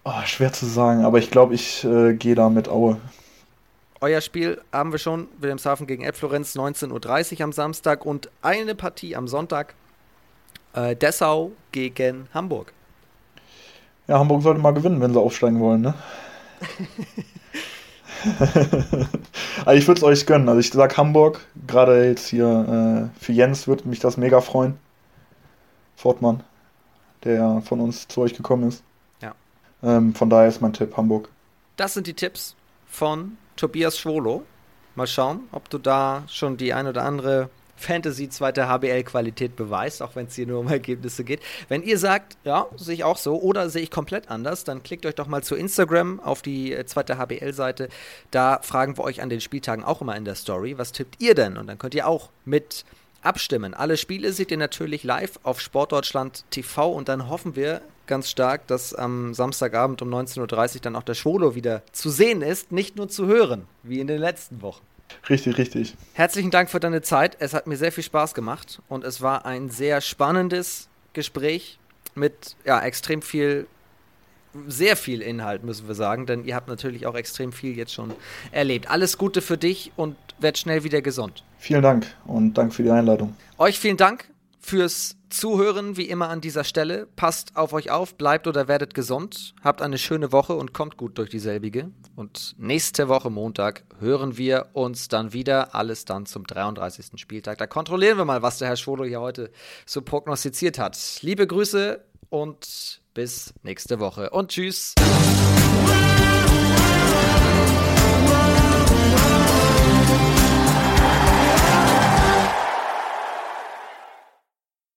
Oh, schwer zu sagen, aber ich glaube, ich äh, gehe da mit Aue. Euer Spiel haben wir schon, Wilhelmshaven gegen Elbflorenz, 19.30 Uhr am Samstag und eine Partie am Sonntag, äh, Dessau gegen Hamburg. Ja, Hamburg sollte mal gewinnen, wenn sie aufsteigen wollen, ne? [LAUGHS] also ich würde es euch gönnen. Also ich sag Hamburg, gerade jetzt hier äh, für Jens würde mich das mega freuen. Fortmann, der von uns zu euch gekommen ist. Ähm, von daher ist mein Tipp Hamburg. Das sind die Tipps von Tobias Schwolo. Mal schauen, ob du da schon die ein oder andere Fantasy zweite HBL-Qualität beweist, auch wenn es hier nur um Ergebnisse geht. Wenn ihr sagt, ja, sehe ich auch so oder sehe ich komplett anders, dann klickt euch doch mal zu Instagram auf die äh, zweite HBL-Seite. Da fragen wir euch an den Spieltagen auch immer in der Story, was tippt ihr denn? Und dann könnt ihr auch mit abstimmen. Alle Spiele seht ihr natürlich live auf Sportdeutschland TV und dann hoffen wir ganz stark, dass am Samstagabend um 19.30 Uhr dann auch der Schwolo wieder zu sehen ist, nicht nur zu hören, wie in den letzten Wochen. Richtig, richtig. Herzlichen Dank für deine Zeit. Es hat mir sehr viel Spaß gemacht und es war ein sehr spannendes Gespräch mit ja, extrem viel, sehr viel Inhalt, müssen wir sagen, denn ihr habt natürlich auch extrem viel jetzt schon erlebt. Alles Gute für dich und werd schnell wieder gesund. Vielen Dank und Dank für die Einladung. Euch vielen Dank fürs Zuhören, wie immer an dieser Stelle. Passt auf euch auf, bleibt oder werdet gesund. Habt eine schöne Woche und kommt gut durch dieselbige. Und nächste Woche Montag hören wir uns dann wieder. Alles dann zum 33. Spieltag. Da kontrollieren wir mal, was der Herr Schwolo hier heute so prognostiziert hat. Liebe Grüße und bis nächste Woche. Und tschüss.